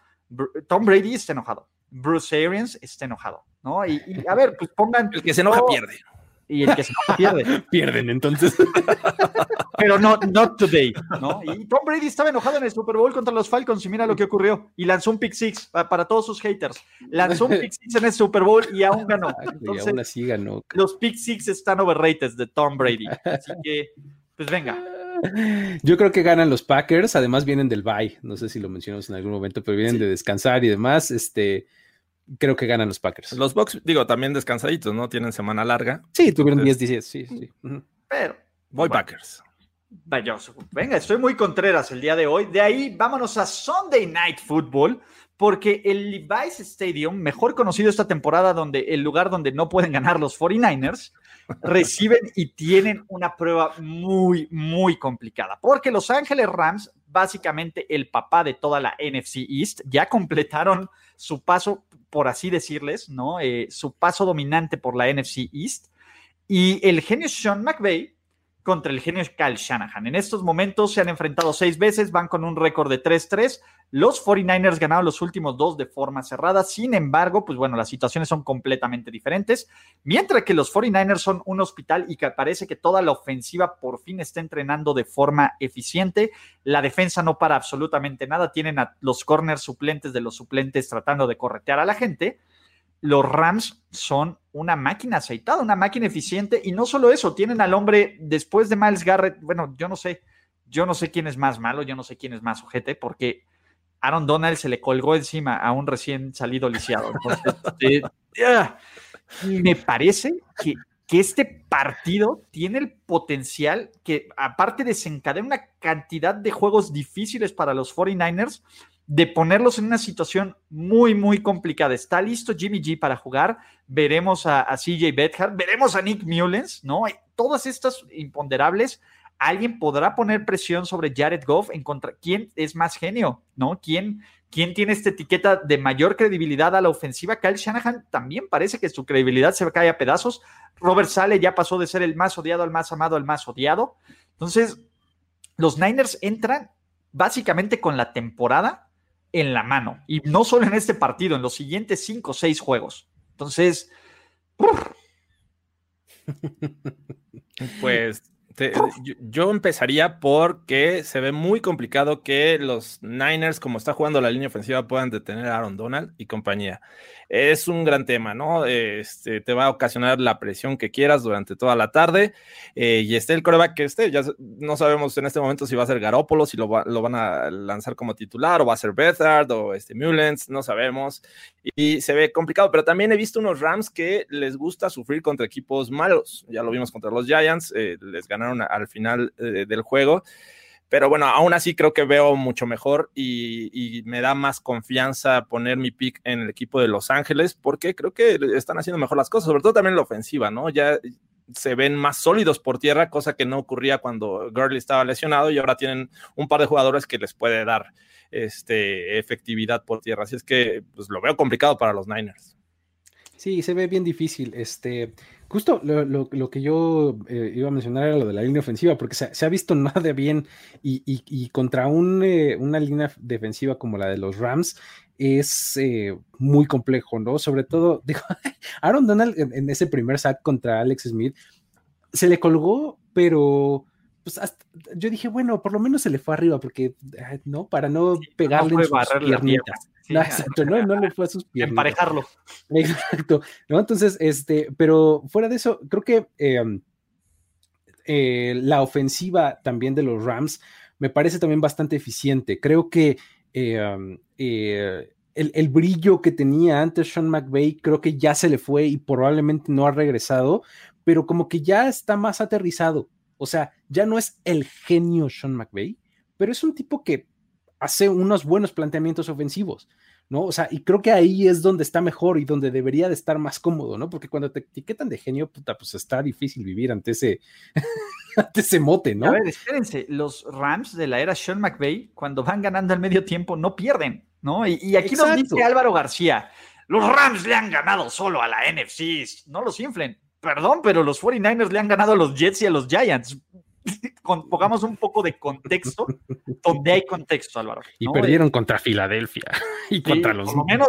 [SPEAKER 2] Tom Brady está enojado, Bruce Arians está enojado, ¿no? Y, a ver, pues pongan...
[SPEAKER 3] El que se enoja pierde.
[SPEAKER 2] Y el que se enoja [LAUGHS] pierde.
[SPEAKER 4] Pierden entonces. [LAUGHS]
[SPEAKER 2] Pero no, not today, ¿no? Y Tom Brady estaba enojado en el Super Bowl contra los Falcons y mira lo que ocurrió. Y lanzó un pick six para todos sus haters. Lanzó un pick six en el Super Bowl y aún ganó. [LAUGHS]
[SPEAKER 4] y aún así ganó.
[SPEAKER 2] Los pick six están overrated de Tom Brady. Así que, pues venga.
[SPEAKER 4] Yo creo que ganan los Packers, además vienen del bye, no sé si lo mencionamos en algún momento, pero vienen de descansar y demás, este, creo que ganan los Packers.
[SPEAKER 3] Los Bucks, digo, también descansaditos, ¿no? Tienen semana larga.
[SPEAKER 4] Sí, tuvieron 10-10, sí, sí.
[SPEAKER 2] Pero.
[SPEAKER 3] Voy Packers.
[SPEAKER 2] Vaya, venga, estoy muy contreras el día de hoy. De ahí vámonos a Sunday Night Football, porque el Levi's Stadium, mejor conocido esta temporada, donde el lugar donde no pueden ganar los 49ers, [LAUGHS] reciben y tienen una prueba muy, muy complicada, porque Los Ángeles Rams, básicamente el papá de toda la NFC East, ya completaron su paso, por así decirles, ¿no? Eh, su paso dominante por la NFC East. Y el genio Sean McVay contra el genio Kyle Shanahan. En estos momentos se han enfrentado seis veces, van con un récord de 3-3. Los 49ers ganaron los últimos dos de forma cerrada. Sin embargo, pues bueno, las situaciones son completamente diferentes. Mientras que los 49ers son un hospital y que parece que toda la ofensiva por fin está entrenando de forma eficiente. La defensa no para absolutamente nada. Tienen a los corners suplentes de los suplentes tratando de corretear a la gente los Rams son una máquina aceitada, una máquina eficiente, y no solo eso, tienen al hombre después de Miles Garrett, bueno, yo no sé, yo no sé quién es más malo, yo no sé quién es más ojete, porque Aaron Donald se le colgó encima a un recién salido lisiado. [LAUGHS] Eh, me parece que, que este partido tiene el potencial que, aparte desencadena una cantidad de juegos difíciles para los 49ers, de ponerlos en una situación muy, muy complicada. Está listo Jimmy G para jugar. Veremos a, CJ Bethard, veremos a Nick Mullens, ¿no? Todas estas imponderables. Alguien podrá poner presión sobre Jared Goff en contra. ¿Quién es más genio? ¿No? ¿Quién, quién tiene esta etiqueta de mayor credibilidad a la ofensiva? Kyle Shanahan también parece que su credibilidad se cae a pedazos. Robert Sale ya pasó de ser el más odiado al más amado al más odiado. Entonces, los Niners entran básicamente con la temporada en la mano. Y no solo en este partido, en los siguientes cinco o seis juegos. Entonces, [LAUGHS]
[SPEAKER 3] pues yo, empezaría porque se ve muy complicado que los Niners, como está jugando la línea ofensiva, puedan detener a Aaron Donald y compañía es un gran tema, ¿no? Este, te va a ocasionar la presión que quieras durante toda la tarde. Eh, y esté el coreback que esté, ya no sabemos en este momento si va a ser Garópolo, si lo, van a lanzar como titular, o va a ser Bethard, o este Mullens, no sabemos. Y, se ve complicado, pero también he visto unos Rams que les gusta sufrir contra equipos malos. Ya lo vimos contra los Giants, eh, les ganaron al final eh, del juego. Pero bueno, aún así creo que veo mucho mejor y, me da más confianza poner mi pick en el equipo de Los Ángeles porque creo que están haciendo mejor las cosas, sobre todo también la ofensiva, ¿no? Ya se ven más sólidos por tierra, cosa que no ocurría cuando Gurley estaba lesionado y ahora tienen un par de jugadores que les puede dar este, efectividad por tierra. Así es que pues, lo veo complicado para los Niners.
[SPEAKER 4] Sí, se ve bien difícil. Este, Justo lo, que yo eh, iba a mencionar era lo de la línea ofensiva, porque se, ha visto [LAUGHS] nada bien y, contra eh, una línea defensiva como la de los Rams es eh, muy complejo, ¿no? Sobre todo, [LAUGHS] digo, Aaron Donald en, ese primer sack contra Alex Smith se le colgó, pero pues yo dije, bueno, por lo menos se le fue arriba, porque, ¿no? Para no pegarle en sus piernitas. no, exacto, no, no le fue a sus [LAUGHS] piernas.
[SPEAKER 2] Emparejarlo.
[SPEAKER 4] Exacto, ¿no? Entonces, este, pero fuera de eso, creo que em, eh, la ofensiva también de los Rams me parece también bastante eficiente. Creo que em, eh, el, el, brillo que tenía antes Sean McVay, creo que ya se le fue y probablemente no ha regresado, pero como que ya está más aterrizado o sea, ya no es el genio Sean McVay, pero es un tipo que hace unos buenos planteamientos ofensivos, ¿no? O sea, y creo que ahí es donde está mejor y donde debería de estar más cómodo, ¿no? Porque cuando te etiquetan de genio, puta, pues está difícil vivir ante ese, [LAUGHS] ante ese mote, ¿no?
[SPEAKER 2] A ver, espérense, los Rams de la era Sean McVay, cuando van ganando al medio tiempo, no pierden, ¿no? Y, aquí nos dice Álvaro García, los Rams le han ganado solo a la NFC, no los inflen perdón, pero los 49ers le han ganado a los Jets y a los Giants. [LAUGHS] pongamos un poco de contexto, donde hay contexto, Álvaro.
[SPEAKER 4] Y perdieron contra Filadelfia [LAUGHS] y contra los
[SPEAKER 2] por lo menos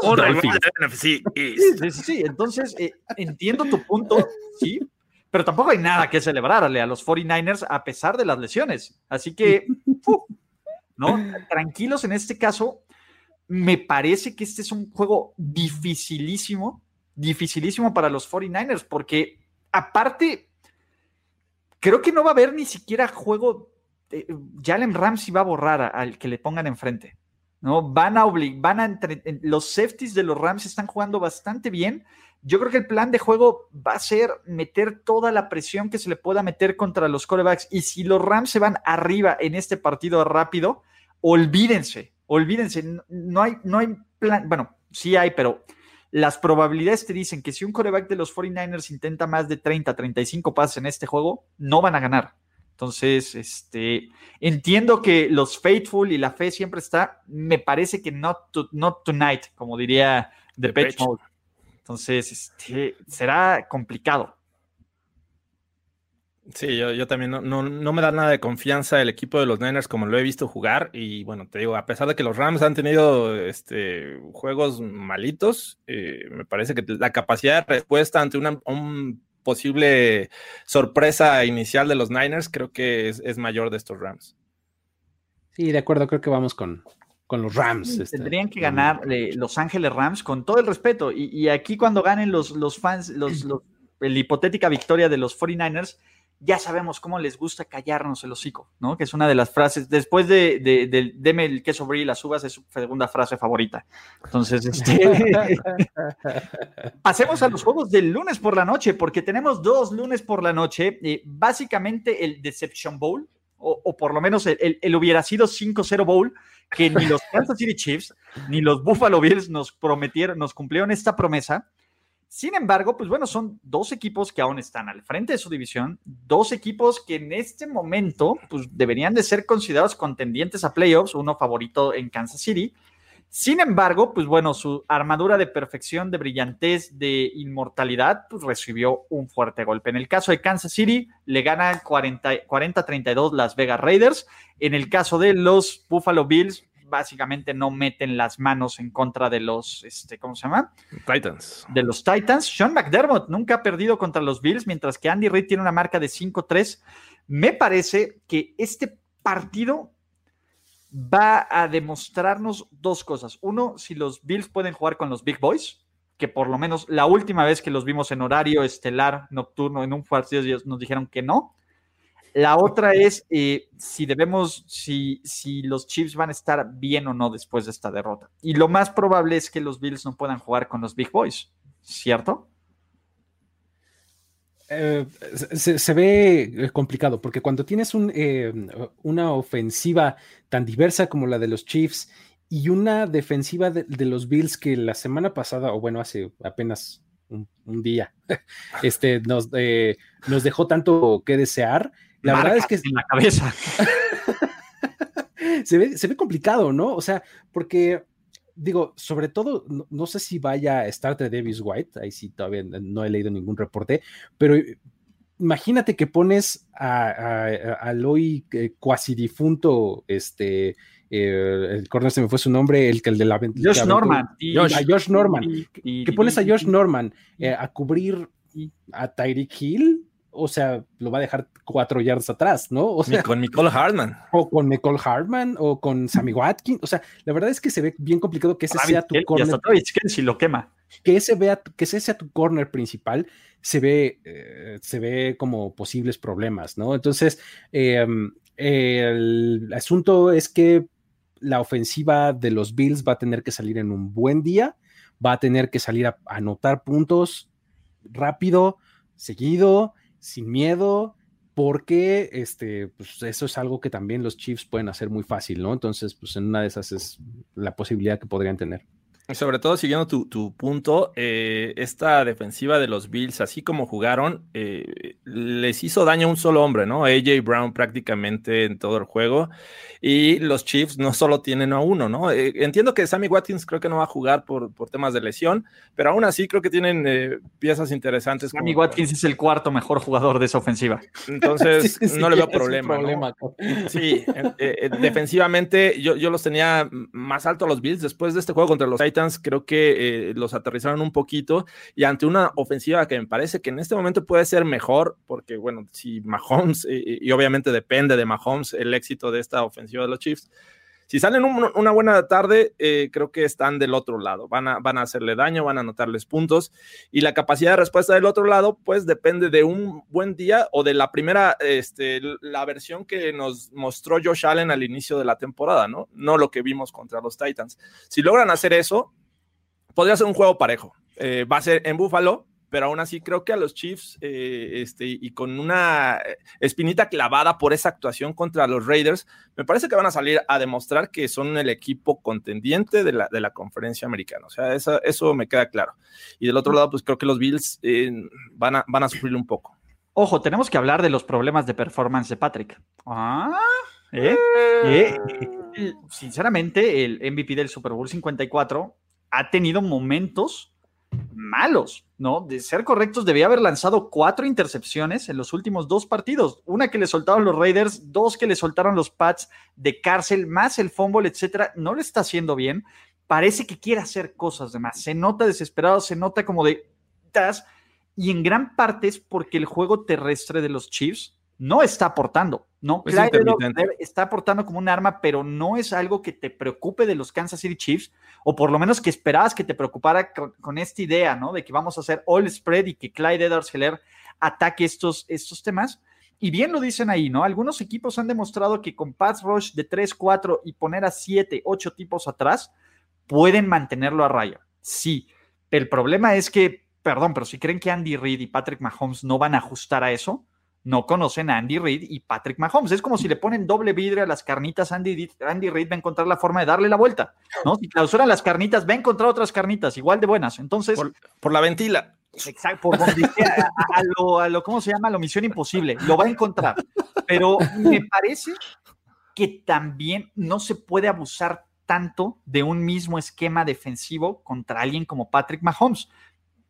[SPEAKER 2] Sí, sí, sí. Entonces, eh, entiendo tu punto, sí, pero tampoco hay nada que celebrarle a los 49ers a pesar de las lesiones. Así que, ¿no? Tranquilos en este caso. Me parece que este es un juego dificilísimo, dificilísimo para los 49ers, porque aparte, creo que no va a haber ni siquiera juego. Eh, Jalen Ramsey va a borrar al que le pongan enfrente. ¿no? Van a obligar, van a los safeties de los Rams están jugando bastante bien. Yo creo que el plan de juego va a ser meter toda la presión que se le pueda meter contra los corebacks. Y si los Rams se van arriba en este partido rápido, olvídense, olvídense. No hay, no hay plan, bueno, sí hay, pero las probabilidades te dicen que si un coreback de los 49ers intenta más de 30, 35 pases en este juego, no van a ganar. Entonces, este, entiendo que los faithful y la fe siempre está. Me parece que not, not tonight, como diría The, The Mode. Entonces, este, será complicado.
[SPEAKER 3] Sí, yo, también no, no, me da nada de confianza el equipo de los Niners como lo he visto jugar. Y bueno, te digo, a pesar de que los Rams han tenido este, juegos malitos, eh, me parece que la capacidad de respuesta ante una, un posible sorpresa inicial de los Niners, creo que es, mayor de estos Rams.
[SPEAKER 4] Sí, de acuerdo, creo que vamos con, con los Rams.
[SPEAKER 2] Este, tendrían que ganar Los Ángeles Rams con todo el respeto. Y, aquí cuando ganen los, los fans, los, los, la hipotética victoria de los 49ers, ya sabemos cómo les gusta callarnos el hocico, ¿no? Que es una de las frases, después de, de, deme el queso brie y las uvas, es su segunda frase favorita. Entonces, este, [LAUGHS] pasemos a los juegos del lunes por la noche, porque tenemos dos lunes por la noche, eh, básicamente el Deception Bowl, o, por lo menos el, el hubiera sido 5-0 Bowl, que ni los Kansas City Chiefs ni los Buffalo Bills nos prometieron, nos cumplieron esta promesa. Sin embargo, pues bueno, son dos equipos que aún están al frente de su división, dos equipos que en este momento pues deberían de ser considerados contendientes a playoffs, uno favorito en Kansas City. Sin embargo, pues bueno, su armadura de perfección, de brillantez, de inmortalidad, pues recibió un fuerte golpe. En el caso de Kansas City, le ganan 40-32 las Vegas Raiders. En el caso de los Buffalo Bills, básicamente no meten las manos en contra de los, este, ¿cómo se llama?
[SPEAKER 3] Titans.
[SPEAKER 2] De los Titans. Sean McDermott nunca ha perdido contra los Bills, mientras que Andy Reid tiene una marca de 5-3. Me parece que este partido va a demostrarnos dos cosas. Uno, si los Bills pueden jugar con los Big Boys, que por lo menos la última vez que los vimos en horario estelar nocturno en un partido nos dijeron que no. La otra es eh, si debemos, si, si los Chiefs van a estar bien o no después de esta derrota. Y lo más probable es que los Bills no puedan jugar con los Big Boys, ¿cierto?
[SPEAKER 4] Eh, se, ve eh, complicado porque cuando tienes una ofensiva tan diversa como la de los Chiefs y una defensiva de, los Bills que la semana pasada, o bueno, hace apenas un, día, [LAUGHS] este, nos, nos dejó tanto que desear, la verdad es que.
[SPEAKER 2] En la cabeza. [LAUGHS]
[SPEAKER 4] se, ve, se ve complicado, ¿no? O sea, porque digo, sobre todo, no, sé si vaya a estar de Davis White, ahí sí todavía no he leído ningún reporte, pero imagínate que pones al hoy eh, cuasi difunto, este, eh, el corner se me fue su nombre, el que el de la
[SPEAKER 2] Josh Norman.
[SPEAKER 4] a Josh Norman. que pones a Josh Norman eh, a cubrir a Tyreek Hill o sea, lo va a dejar cuatro yardas atrás, ¿no? O sea,
[SPEAKER 3] con Nicole Hartman. [LAUGHS]
[SPEAKER 4] O con Nicole Hartman, o con Sammy Watkins. O sea, la verdad es que se ve bien complicado que ese sea tu corner.
[SPEAKER 2] si lo quema.
[SPEAKER 4] Que ese, vea, que ese sea tu corner principal, se ve, eh, se ve como posibles problemas, ¿no? Entonces, em, el asunto es que la ofensiva de los Bills va a tener que salir en un buen día, va a tener que salir a anotar puntos rápido, seguido, sin miedo, porque este, pues eso es algo que también los Chiefs pueden hacer muy fácil, ¿no? Entonces, pues en una de esas es la posibilidad que podrían tener.
[SPEAKER 3] Sobre todo siguiendo tu, punto, eh, esta defensiva de los Bills, así como jugaron, eh, les hizo daño a un solo hombre, ¿no? AJ Brown prácticamente en todo el juego. Y los Chiefs no solo tienen a uno, ¿no? Eh, entiendo que Sammy Watkins creo que no va a jugar por, por temas de lesión, pero aún así creo que tienen piezas interesantes.
[SPEAKER 2] Sammy Watkins es el cuarto mejor jugador de esa ofensiva.
[SPEAKER 3] Entonces, [LAUGHS] no le veo problema. Sí, defensivamente yo, yo los tenía más alto a los Bills después de este juego contra los Titans Titans creo que eh, los aterrizaron un poquito y ante una ofensiva que me parece que en este momento puede ser mejor, porque bueno, si Mahomes, y obviamente depende de Mahomes el éxito de esta ofensiva de los Chiefs, si salen una buena tarde, eh, creo que están del otro lado. Van a, van a hacerle daño, van a anotarles puntos. Y la capacidad de respuesta del otro lado, pues depende de un buen día o de la primera, este, la versión que nos mostró Josh Allen al inicio de la temporada, ¿no? No lo que vimos contra los Titans. Si logran hacer eso, podría ser un juego parejo. Eh, va a ser en Buffalo, pero aún así creo que a los Chiefs, eh, este, y con una espinita clavada por esa actuación contra los Raiders, me parece que van a salir a demostrar que son el equipo contendiente de la, de la conferencia americana. O sea, eso, eso me queda claro. Y del otro lado, pues creo que los Bills eh, van, a, van a sufrir un poco.
[SPEAKER 2] Ojo, tenemos que hablar de los problemas de performance de Patrick. Ah, ¿eh? ¿Eh? Sinceramente, el MVP del Super Bowl 54 ha tenido momentos malos, ¿no? De ser correctos, debía haber lanzado cuatro intercepciones en los últimos dos partidos. Una que le soltaron los Raiders, dos que le soltaron los Pats de cárcel, más el fumble, etcétera. No lo está haciendo bien. Parece que quiere hacer cosas de más. Se nota desesperado, se nota como de. Y en gran parte es porque el juego terrestre de los Chiefs no está aportando. No, está aportando como un arma, pero no es algo que te preocupe de los Kansas City Chiefs, o por lo menos que esperabas que te preocupara con, esta idea, ¿no? De que vamos a hacer all spread y que Clyde Edwards Heller ataque estos, estos temas. Y bien lo dicen ahí, ¿no? Algunos equipos han demostrado que con pass rush de 3, 4 y poner a 7, 8 tipos atrás, pueden mantenerlo a raya. Sí, el problema es que, perdón, pero si creen que Andy Reid y Patrick Mahomes no van a ajustar a eso, no conocen a Andy Reid y Patrick Mahomes. Es como si le ponen doble vidrio a las carnitas, Andy, Andy Reid va a encontrar la forma de darle la vuelta, ¿no? Si clausuran las carnitas, va a encontrar otras carnitas igual de buenas. Entonces...
[SPEAKER 3] Por, la ventila.
[SPEAKER 2] Exacto, por donde a, lo, a lo, ¿cómo se llama? A lo misión imposible. Lo va a encontrar. Pero me parece que también no se puede abusar tanto de un mismo esquema defensivo contra alguien como Patrick Mahomes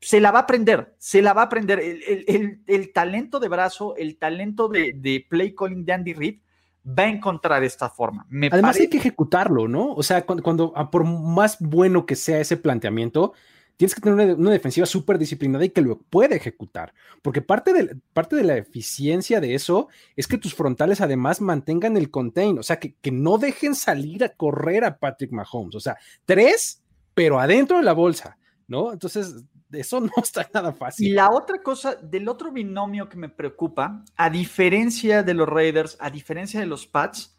[SPEAKER 2] se la va a aprender, se la va a aprender. El, talento de brazo, el talento de, play calling de Andy Reid va a encontrar esta forma.
[SPEAKER 4] Además hay que ejecutarlo, ¿no? O sea, cuando, ah, por más bueno que sea ese planteamiento, tienes que tener una, defensiva súper disciplinada y que lo puede ejecutar. Porque parte de, parte de la eficiencia de eso es que tus frontales además mantengan el contain, o sea, que, que no dejen salir a correr a Patrick Mahomes. O sea, tres, pero adentro de la bolsa. ¿no? Entonces, eso no está nada fácil.
[SPEAKER 2] Y la otra cosa, del otro binomio que me preocupa, a diferencia de los Raiders, a diferencia de los Pats,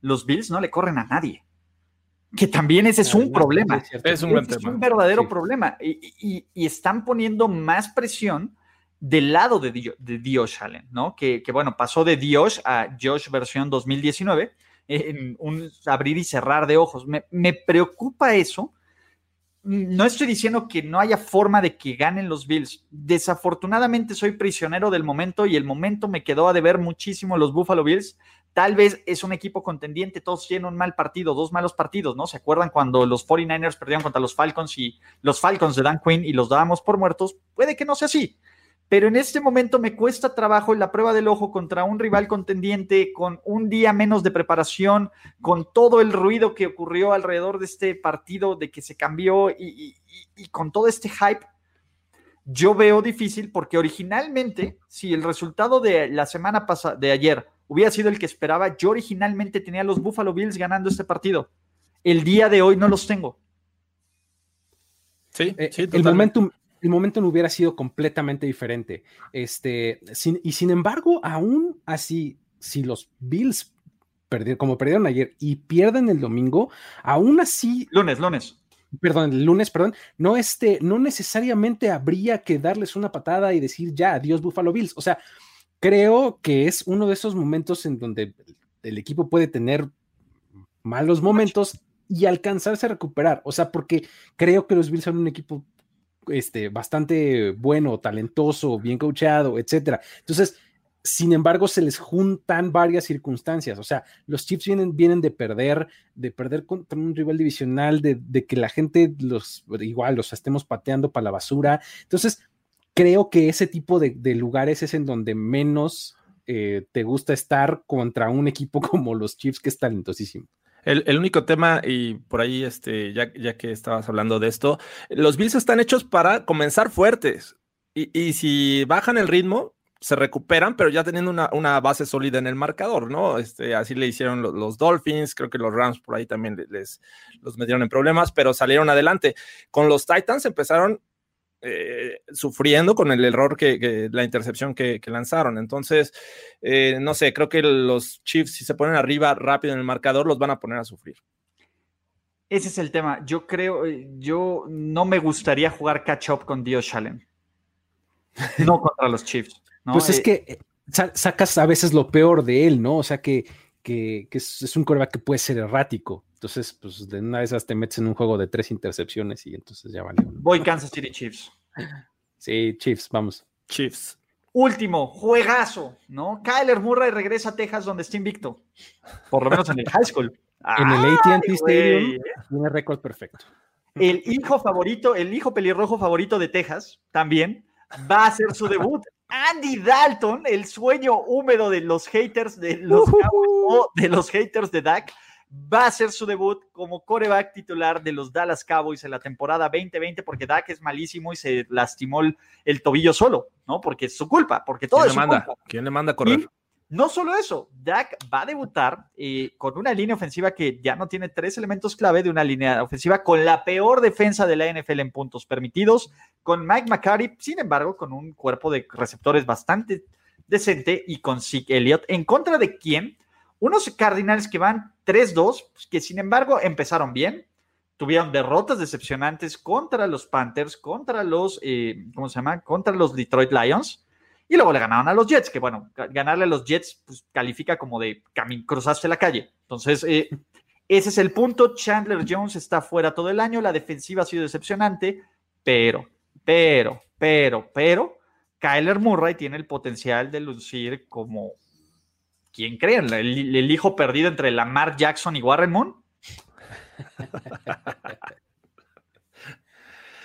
[SPEAKER 2] los Bills no le corren a nadie. Que también ese es un problema.
[SPEAKER 3] Es, un,
[SPEAKER 2] verdadero problema. Y, están poniendo más presión del lado de, Dios, Allen, ¿no? Que, bueno, pasó de Dios a Josh versión 2019 en un abrir y cerrar de ojos. Me, me preocupa eso no estoy diciendo que no haya forma de que ganen los Bills. Desafortunadamente soy prisionero del momento y el momento me quedó a deber muchísimo los Buffalo Bills. Tal vez es un equipo contendiente, todos tienen un mal partido, dos malos partidos, ¿no? ¿Se acuerdan cuando los 49ers perdieron contra los Falcons y los Falcons de Dan Quinn y los dábamos por muertos? Puede que no sea así pero en este momento me cuesta trabajo en la prueba del ojo contra un rival contendiente, con un día menos de preparación, con todo el ruido que ocurrió alrededor de este partido, de que se cambió y, con todo este hype. Yo veo difícil porque originalmente, si el resultado de la semana pasada, de ayer, hubiera sido el que esperaba, yo originalmente tenía a los Buffalo Bills ganando este partido. El día de hoy no los tengo.
[SPEAKER 4] Sí, eh, sí el momentum, el momento no hubiera sido completamente diferente. Este, y sin embargo, aún así, si los Bills perdieron, como perdieron ayer y pierden el domingo, aún así.
[SPEAKER 2] Lunes, lunes.
[SPEAKER 4] Perdón, el lunes, perdón, no, este, no necesariamente habría que darles una patada y decir ya, adiós Buffalo Bills. O sea, creo que es uno de esos momentos en donde el equipo puede tener malos momentos y alcanzarse a recuperar. O sea, porque creo que los Bills son un equipo este, bastante bueno, talentoso, bien coachado, etcétera. Entonces, sin embargo, se les juntan varias circunstancias. O sea, los Chiefs vienen, vienen de perder, de perder contra un rival divisional, de, que la gente los igual los estemos pateando para la basura. Entonces, creo que ese tipo de, lugares es en donde menos eh, te gusta estar contra un equipo [LAUGHS] como los Chiefs, que es talentosísimo.
[SPEAKER 3] El, único tema, y por ahí, este, ya, ya que estabas hablando de esto, los Bills están hechos para comenzar fuertes. Y, y si bajan el ritmo, se recuperan, pero ya teniendo una, base sólida en el marcador, ¿no? Este, así le hicieron los, Dolphins, creo que los Rams por ahí también les, los metieron en problemas, pero salieron adelante. Con los Titans empezaron eh, sufriendo con el error que, la intercepción que, lanzaron. Entonces, eh, no sé, creo que los Chiefs, si se ponen arriba rápido en el marcador, los van a poner a sufrir.
[SPEAKER 2] Ese es el tema. Yo creo, eh, yo no me gustaría jugar catch up con Dio Allen. No contra los Chiefs.
[SPEAKER 4] Pues es que sacas a veces lo peor de él, ¿no? O sea que, que, es, un coreback que puede ser errático. Entonces, pues de una de esas te metes en un juego de tres intercepciones y entonces ya vale.
[SPEAKER 2] Voy Kansas City Chiefs.
[SPEAKER 4] Sí, Chiefs, vamos.
[SPEAKER 3] Chiefs.
[SPEAKER 2] Último, juegazo, ¿no? Kyler Murray regresa a Texas donde está invicto. Por lo menos en el high school.
[SPEAKER 4] en el AT&T Stadium tiene récord perfecto.
[SPEAKER 2] El hijo favorito, el hijo pelirrojo favorito de Texas, también, va a hacer su debut. Andy Dalton, el sueño húmedo de los haters de los, de los haters de Dak, va a hacer su debut como coreback titular de los Dallas Cowboys en la temporada 2020 porque Dak es malísimo y se lastimó el, tobillo solo, ¿no? Porque es su culpa, porque todo es su
[SPEAKER 3] manda? ¿Quién le manda a correr?
[SPEAKER 2] No solo eso, Dak va a debutar eh, con una línea ofensiva que ya no tiene tres elementos clave de una línea ofensiva con la peor defensa de la NFL en puntos permitidos, con Mike McCarty, sin embargo, con un cuerpo de receptores bastante decente y con Zeke Elliott, en contra de quién, unos Cardinals que van 3-2, pues, que sin embargo empezaron bien, tuvieron derrotas decepcionantes contra los Panthers, contra los, eh, ¿cómo se llama? Contra los Detroit Lions y luego le ganaron a los Jets, que bueno, ganarle a los Jets pues, califica como de cruzaste la calle. Entonces, eh, ese es el punto. Chandler Jones está fuera todo el año, la defensiva ha sido decepcionante, pero, pero, pero, pero, Kyler Murray tiene el potencial de lucir como, ¿quién creen? El, el hijo perdido entre Lamar Jackson y Warren Moon. [LAUGHS]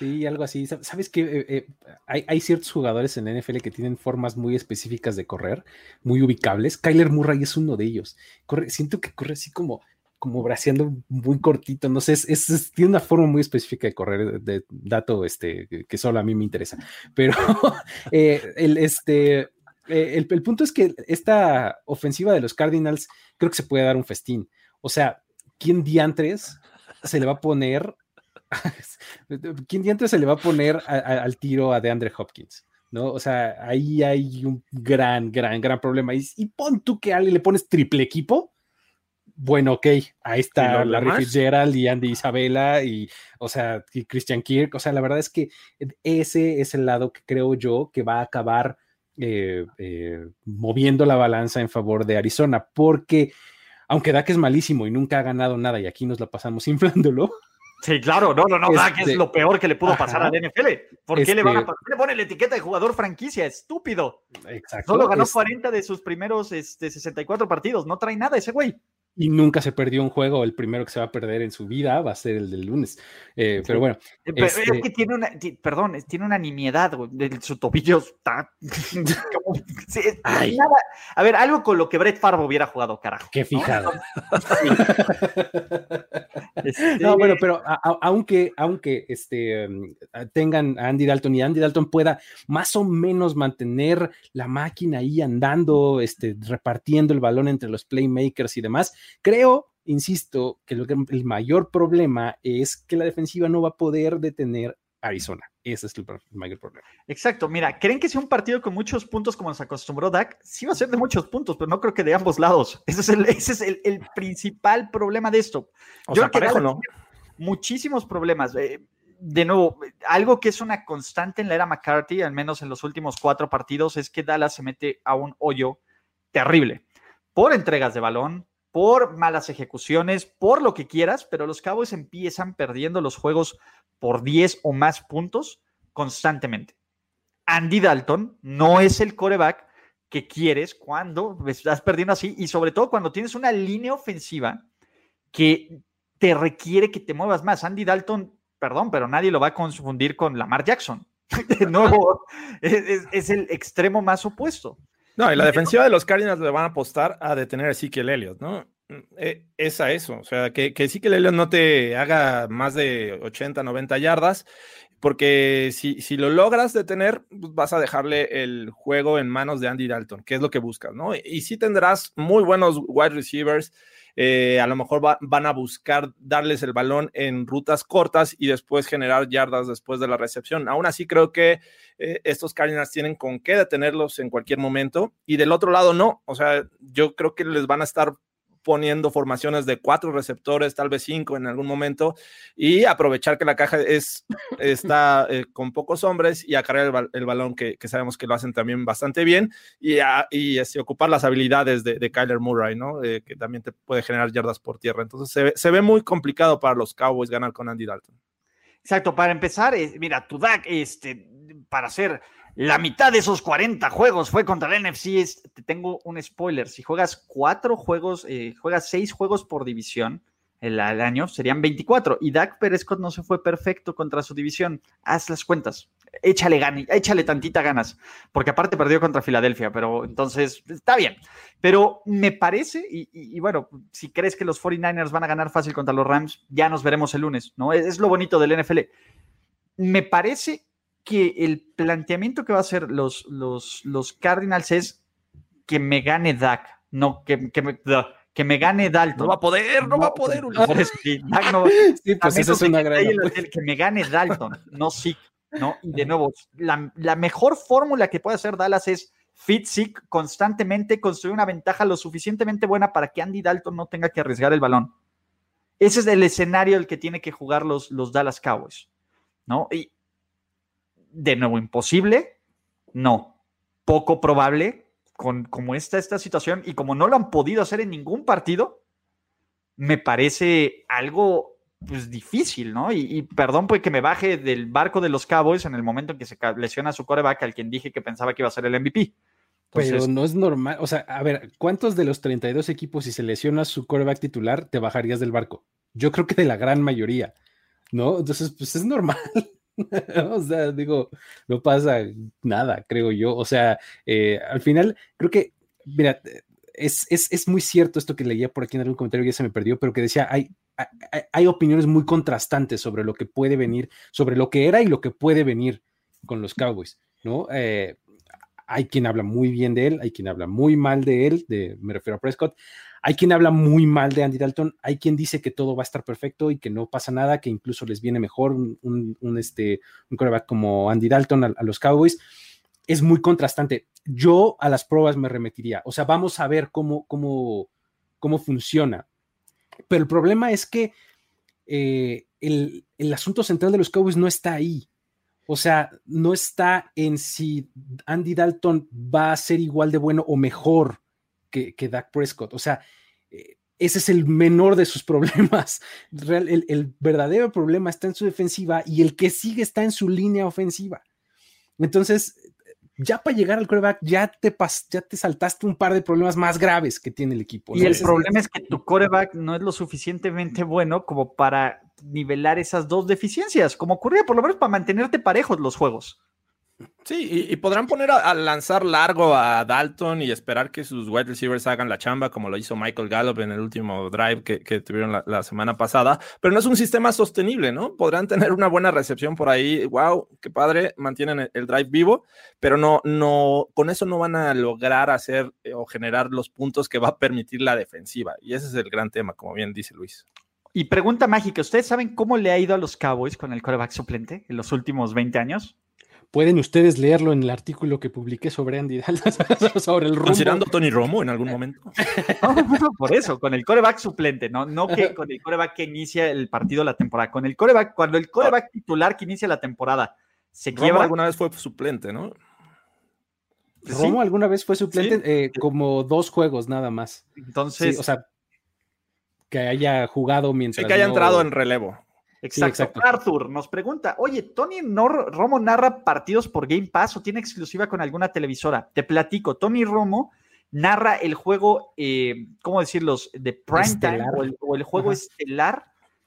[SPEAKER 4] Sí, algo así. Sabes que eh, eh, hay, ciertos jugadores en la NFL que tienen formas muy específicas de correr, muy ubicables. Kyler Murray es uno de ellos. Corre, siento que corre así como, como braceando muy cortito. No sé, es, tiene una forma muy específica de correr, de, dato este, que solo a mí me interesa. [LAUGHS] Pero [LAUGHS] eh, el, este, el, el punto es que esta ofensiva de los Cardinals creo que se puede dar un festín. O sea, ¿quién diantres se le va a poner [LAUGHS] ¿quién dientes se le va a poner al tiro a DeAndre Hopkins? ¿no? O sea, ahí hay un gran, gran, gran problema. Y, pon tú que a alguien le pones triple equipo. Bueno, ok, ahí está Larry Fitzgerald y Andy Isabella y, o sea, y Christian Kirk. O sea, la verdad es que ese es el lado que creo yo que va a acabar eh, eh, moviendo la balanza en favor de Arizona, porque aunque Dak es malísimo y nunca ha ganado nada y aquí nos la pasamos [LAUGHS] inflándolo,
[SPEAKER 2] Sí, claro, no, no, no, es este, lo peor que le pudo pasar al NFL. ¿Por qué le van a este le pone la etiqueta de jugador franquicia? Estúpido. Exacto. Solo ganó 40 de sus primeros este, 64 partidos, no trae nada ese güey
[SPEAKER 4] y nunca se perdió un juego. El primero que se va a perder en su vida va a ser el del lunes. Eh, pero bueno.
[SPEAKER 2] Eh, es este que tiene una, perdón, tiene una nimiedad, de su tobillo está. [LAUGHS] A ver, algo con lo que Brett Favre hubiera jugado, carajo.
[SPEAKER 4] Qué fijado. [LAUGHS] Este ¿no? bueno, pero aunque, aunque este, mm, tengan a Andy Dalton y Andy Dalton pueda más o menos mantener la máquina ahí andando, este, repartiendo el balón entre los playmakers y demás, Creo, insisto, que el mayor problema es que la defensiva no va a poder detener Arizona. Ese es el mayor problema.
[SPEAKER 2] Exacto. Mira, ¿creen que sea un partido con muchos puntos como nos acostumbró Dak? Sí va a ser de muchos puntos, pero no creo que de ambos lados. Ese es el, ese es el, principal problema de esto.
[SPEAKER 3] Yo creo que ¿no?
[SPEAKER 2] muchísimos problemas. Eh, de nuevo, algo que es una constante en la era McCarthy, al menos en los últimos cuatro partidos, es que Dallas se mete a un hoyo terrible por entregas de balón, por malas ejecuciones, por lo que quieras, pero los Cowboys empiezan perdiendo los juegos por 10 o más puntos constantemente. Andy Dalton no es el coreback que quieres cuando estás perdiendo así y sobre todo cuando tienes una línea ofensiva que te requiere que te muevas más. Andy Dalton, perdón, pero nadie lo va a confundir con Lamar Jackson. [LAUGHS] De nuevo, es, es el extremo más opuesto.
[SPEAKER 3] No, y la defensiva de los Cardinals le van a apostar a detener a Ezekiel Elliott, ¿no? Mm, eh, es a eso, o sea, que, que Lelio no te haga más de 80, 90 yardas, porque si, si lo logras detener, pues vas a dejarle el juego en manos de Andy Dalton, que es lo que buscas, ¿no? Y sí tendrás muy buenos wide receivers, eh, a lo mejor van a buscar darles el balón en rutas cortas y después generar yardas después de la recepción. Aún así, creo que eh, estos Cardinals tienen con qué detenerlos en cualquier momento y del otro lado no. O sea, yo creo que les van a estar poniendo formaciones de cuatro receptores, tal vez cinco en algún momento, y aprovechar que la caja es, [LAUGHS] está eh, con pocos hombres y acarrear el, balón, que, sabemos que lo hacen también bastante bien, y, y este, ocupar las habilidades de, Kyler Murray, ¿no? Eh, que también te puede generar yardas por tierra. Entonces se, ve muy complicado para los Cowboys ganar con Andy Dalton.
[SPEAKER 2] Exacto, para empezar, eh, mira, tu DAC, este, para hacer la mitad de esos 40 juegos fue contra el NFC. te tengo un spoiler. Si juegas cuatro juegos, eh, juegas seis juegos por división el, año, serían 24. Y Dak Prescott no se fue perfecto contra su división. Haz las cuentas. Échale, ganas, échale tantita ganas. Porque aparte perdió contra Filadelfia, pero entonces está bien. Pero me parece, y, bueno, si crees que los 49ers van a ganar fácil contra los Rams, ya nos veremos el lunes, ¿no? Es lo bonito del NFL. Me parece que el planteamiento que va a hacer los, los, los Cardinals es que me gane Dak, no que, que, me, que me gane Dalton.
[SPEAKER 3] No va a poder, no, va a poder.
[SPEAKER 2] sí, pues es una gran... que me gane Dalton, no sí, ¿no? Y de nuevo, la, la mejor fórmula que puede hacer Dallas es fit sick constantemente, construir una ventaja lo suficientemente buena para que Andy Dalton no tenga que arriesgar el balón. Ese es el escenario el que tiene que jugar los, los Dallas Cowboys, ¿no? Y, de nuevo, imposible, no. Poco probable, con como está esta situación y como no lo han podido hacer en ningún partido, me parece algo pues, difícil, ¿no? Y, perdón pues que me baje del barco de los Cowboys en el momento en que se lesiona su coreback, al quien dije que pensaba que iba a ser el MVP.
[SPEAKER 4] Pero no es normal, o sea, a ver, ¿cuántos de los 32 equipos si se lesiona su coreback titular te bajarías del barco? Yo creo que de la gran mayoría, ¿no? Entonces, pues es normal. [LAUGHS] o sea, digo, no pasa nada, creo yo. O sea, eh, al final, creo que, mira, es, es, muy cierto esto que leía por aquí en algún comentario, ya se me perdió, pero que decía, hay, hay, opiniones muy contrastantes sobre lo que puede venir, sobre lo que era y lo que puede venir con los Cowboys, ¿no? Eh, hay quien habla muy bien de él, hay quien habla muy mal de él, de, me refiero a Prescott, hay quien habla muy mal de Andy Dalton, hay quien dice que todo va a estar perfecto y que no pasa nada, que incluso les viene mejor un, un, este, un quarterback como Andy Dalton a, los Cowboys. Es muy contrastante. Yo a las pruebas me remitiría. O sea, vamos a ver cómo, cómo, cómo funciona. Pero el problema es que eh, el, el asunto central de los Cowboys no está ahí. O sea, no está en si Andy Dalton va a ser igual de bueno o mejor que, que Dak Prescott. O sea, eh, ese es el menor de sus problemas. [LAUGHS] el, verdadero problema está en su defensiva y el que sigue está en su línea ofensiva. Entonces, ya para llegar al coreback, ya te, ya te saltaste un par de problemas más graves que tiene el equipo.
[SPEAKER 2] Y el problema es que tu coreback no es lo suficientemente bueno como para nivelar esas dos deficiencias, como ocurría por lo menos para mantenerte parejos los juegos.
[SPEAKER 3] Sí, y, podrán poner a, lanzar largo a Dalton y esperar que sus wide receivers hagan la chamba, como lo hizo Michael Gallup en el último drive que, tuvieron la, semana pasada, pero no es un sistema sostenible, ¿no? Podrán tener una buena recepción por ahí, wow, qué padre, mantienen el, drive vivo, pero no, no, con eso no van a lograr hacer eh, o generar los puntos que va a permitir la defensiva, y ese es el gran tema, como bien dice Luis.
[SPEAKER 2] Y pregunta mágica, ¿ustedes saben cómo le ha ido a los Cowboys con el quarterback suplente en los últimos 20 años?
[SPEAKER 4] Pueden ustedes leerlo en el artículo que publiqué sobre Andy [LAUGHS] sobre el rumbo.
[SPEAKER 3] Considerando Tony Romo en algún momento. [LAUGHS]
[SPEAKER 2] por eso, con el coreback suplente, no, no que con el coreback que inicia el partido la temporada. Con el coreback, cuando el coreback titular que inicia la temporada se quiebra.
[SPEAKER 3] alguna vez fue suplente, ¿no?
[SPEAKER 4] Romo alguna vez fue suplente eh, como dos juegos nada más.
[SPEAKER 2] Entonces.
[SPEAKER 4] o sea, que haya jugado mientras.
[SPEAKER 3] que haya entrado en relevo.
[SPEAKER 2] Exacto. Arthur nos pregunta, oye, ¿Tony Romo narra partidos por Game Pass o tiene exclusiva con alguna televisora? Te platico, Tony Romo narra el juego, eh, ¿cómo decirlos? De prime time o el, juego estelar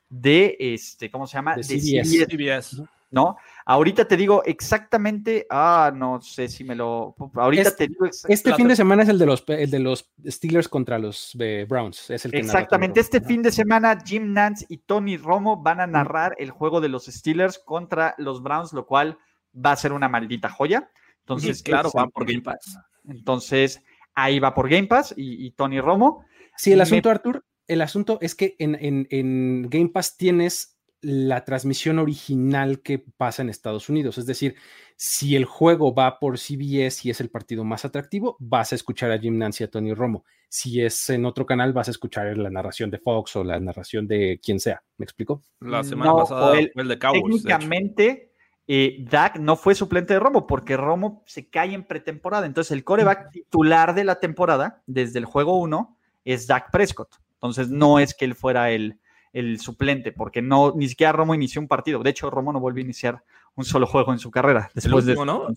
[SPEAKER 2] de, este, ¿cómo se llama?
[SPEAKER 4] De, CBS.
[SPEAKER 2] ¿No? Ahorita te digo exactamente, ah, no sé si me lo, ahorita
[SPEAKER 4] este,
[SPEAKER 2] te digo
[SPEAKER 4] Este fin de semana es el de los, el de los Steelers contra los eh, Browns, es el que
[SPEAKER 2] Exactamente, este fin de semana Jim Nance y Tony Romo van a narrar el juego de los Steelers contra los Browns, lo cual va a ser una maldita joya. Entonces,
[SPEAKER 3] claro, va por Game Pass.
[SPEAKER 2] Entonces, ahí va por Game Pass y, Tony Romo.
[SPEAKER 4] Sí, el asunto, Arthur, el asunto es que en, en Game Pass tienes la transmisión original que pasa en Estados Unidos. Es decir, si el juego va por CBS y es el partido más atractivo, vas a escuchar a Jim Nance y a Tony Romo. Si es en otro canal, vas a escuchar la narración de Fox o la narración de quien sea. ¿Me explico?
[SPEAKER 3] La semana pasada fue el, de Cowboys.
[SPEAKER 2] Técnicamente, eh, Dak no fue suplente de Romo porque Romo se cae en pretemporada. Entonces, el coreback titular de la temporada, desde el juego 1, es Dak Prescott. Entonces, no es que él fuera el el suplente, porque no, ni siquiera Romo inició un partido. De hecho, Romo no volvió a iniciar un solo juego en su carrera. Después
[SPEAKER 3] el último, ¿no?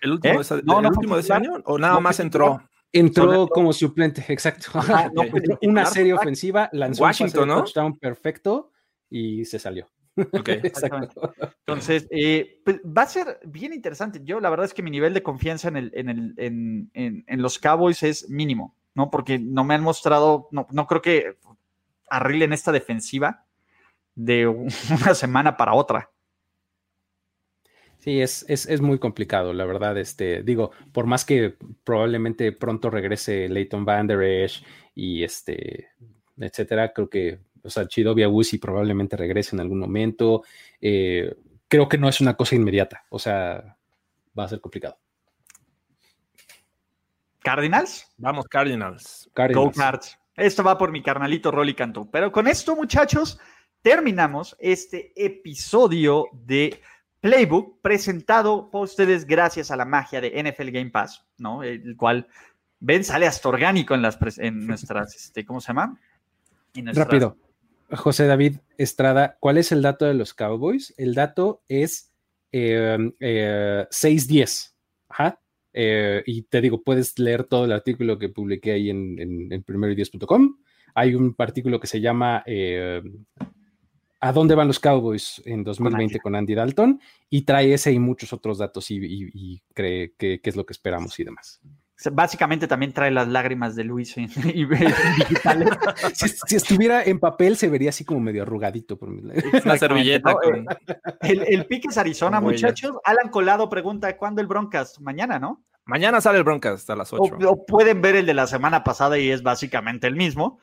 [SPEAKER 3] ¿El último, de, ese año? ¿O nada más entró?
[SPEAKER 4] Entró como suplente, exacto. [LAUGHS] una serie ofensiva, lanzó Washington, un touchdown perfecto y se salió. [LAUGHS]
[SPEAKER 2] Exacto. Entonces, eh, pues, va a ser bien interesante. Yo, la verdad es que mi nivel de confianza en, el, en, el, en, en, los Cowboys es mínimo, ¿no? Porque no me han mostrado, no, no creo que arreglen esta defensiva de [LAUGHS] una semana para otra.
[SPEAKER 4] Sí, es, es, muy complicado, la verdad. Este, digo, por más que probablemente pronto regrese Leighton Van Der Esch y este, etcétera, creo que, o sea, Chidovia Wusi probablemente regrese en algún momento. Eh, creo que no es una cosa inmediata, o sea, va a ser complicado.
[SPEAKER 2] ¿Cardinals?
[SPEAKER 3] Vamos, Cardinals.
[SPEAKER 2] Cardinals. Go Cards. Esto va por mi carnalito Rolly Cantú. Pero con esto, muchachos, terminamos este episodio de Playbook presentado por ustedes gracias a la magia de NFL Game Pass, ¿no? El cual, ven, sale hasta orgánico en, las, en [LAUGHS] nuestras, este, ¿cómo se llama?
[SPEAKER 4] Rápido. José David Estrada, ¿cuál es el dato de los Cowboys? El dato es eh, eh, 6-10. Ajá. Eh, y te digo, puedes leer todo el artículo que publiqué ahí en, en, en primero10.com. Hay un artículo que se llama eh, ¿A dónde van los Cowboys en 2020 con Andy, Dalton? Y trae ese y muchos otros datos y, cree que, es lo que esperamos y demás.
[SPEAKER 2] Básicamente también trae las lágrimas de Luis [LAUGHS] y, [LAUGHS]
[SPEAKER 4] si, estuviera en papel se vería así como medio arrugadito. Por
[SPEAKER 3] Una servilleta.
[SPEAKER 2] El, el, pique es Arizona, muchachos. Alan Colado pregunta, ¿cuándo el Broncast? Mañana, ¿no?
[SPEAKER 3] Mañana sale el Broncast a las 8.
[SPEAKER 2] O, pueden ver el de la semana pasada y es básicamente el mismo.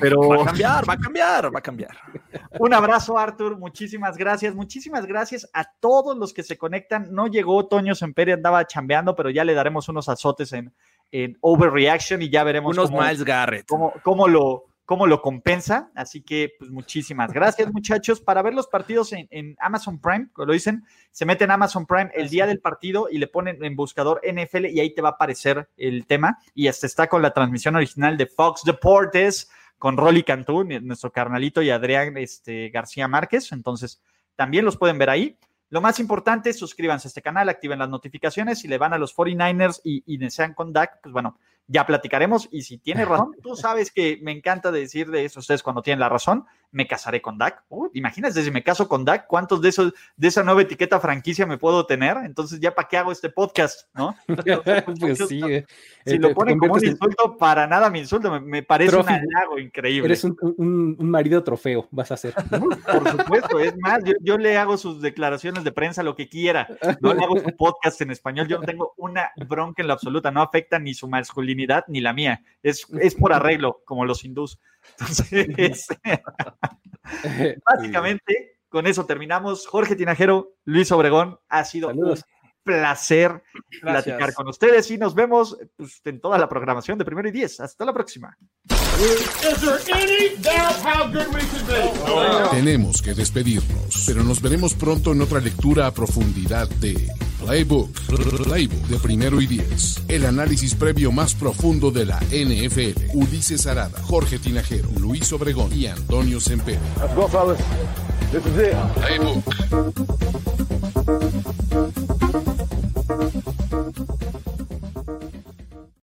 [SPEAKER 2] pero
[SPEAKER 3] va a cambiar, va a cambiar, va a cambiar. [LAUGHS]
[SPEAKER 2] Un abrazo, Arthur. Muchísimas gracias. Muchísimas gracias a todos los que se conectan. No llegó Toño Semperi, andaba chambeando, pero ya le daremos unos azotes en, en Overreaction y ya veremos.
[SPEAKER 3] Unos Miles Garrett.
[SPEAKER 2] Cómo, cómo lo, cómo lo compensa. Así que, pues muchísimas gracias, [LAUGHS] muchachos. Para ver los partidos en, Amazon Prime, como lo dicen, se mete en Amazon Prime el día del partido y le ponen en buscador NFL y ahí te va a aparecer el tema. Y hasta está con la transmisión original de Fox Deportes con Rolly Cantú, nuestro carnalito, y Adrián este, García Márquez. Entonces, también los pueden ver ahí. Lo más importante, suscríbanse a este canal, activen las notificaciones. Si le van a los 49ers y, y desean con Dak, pues bueno, ya platicaremos. Y si tiene razón, tú sabes que me encanta decir de eso ustedes cuando tienen la razón, me casaré con Dak. Uh, imagínate, si me caso con Dak, ¿cuántos de esos, de esa nueva etiqueta franquicia me puedo tener? Entonces, ¿ya para qué hago este podcast? ¿no? [LAUGHS] pues sí, eh. Si lo ponen como un insulto, para nada me insulto, me, parece un halago increíble.
[SPEAKER 4] Eres un, marido trofeo, vas a hacer. [LAUGHS]
[SPEAKER 2] Por supuesto, es más, yo, le hago sus declaraciones de prensa, lo que quiera. No le hago su podcast en español, yo no tengo una bronca en la absoluta, no afecta ni su masculinidad ni la mía. Es, es por arreglo, como los hindús. Entonces, [LAUGHS] [LAUGHS] básicamente, con eso terminamos. Jorge Tinajero, Luis Obregón, ha sido un placer platicar con ustedes y nos vemos pues, en toda la programación de Primero y Diez. Hasta la próxima.
[SPEAKER 1] Tenemos que despedirnos, pero nos veremos pronto en otra lectura a profundidad de Playbook, Playbook de primero y diez. El análisis previo más profundo de la NFL. Ulises Arada, Jorge Tinajero, Luis Obregón y Antonio Semper. Let's go, fellas. This is it. Playbook.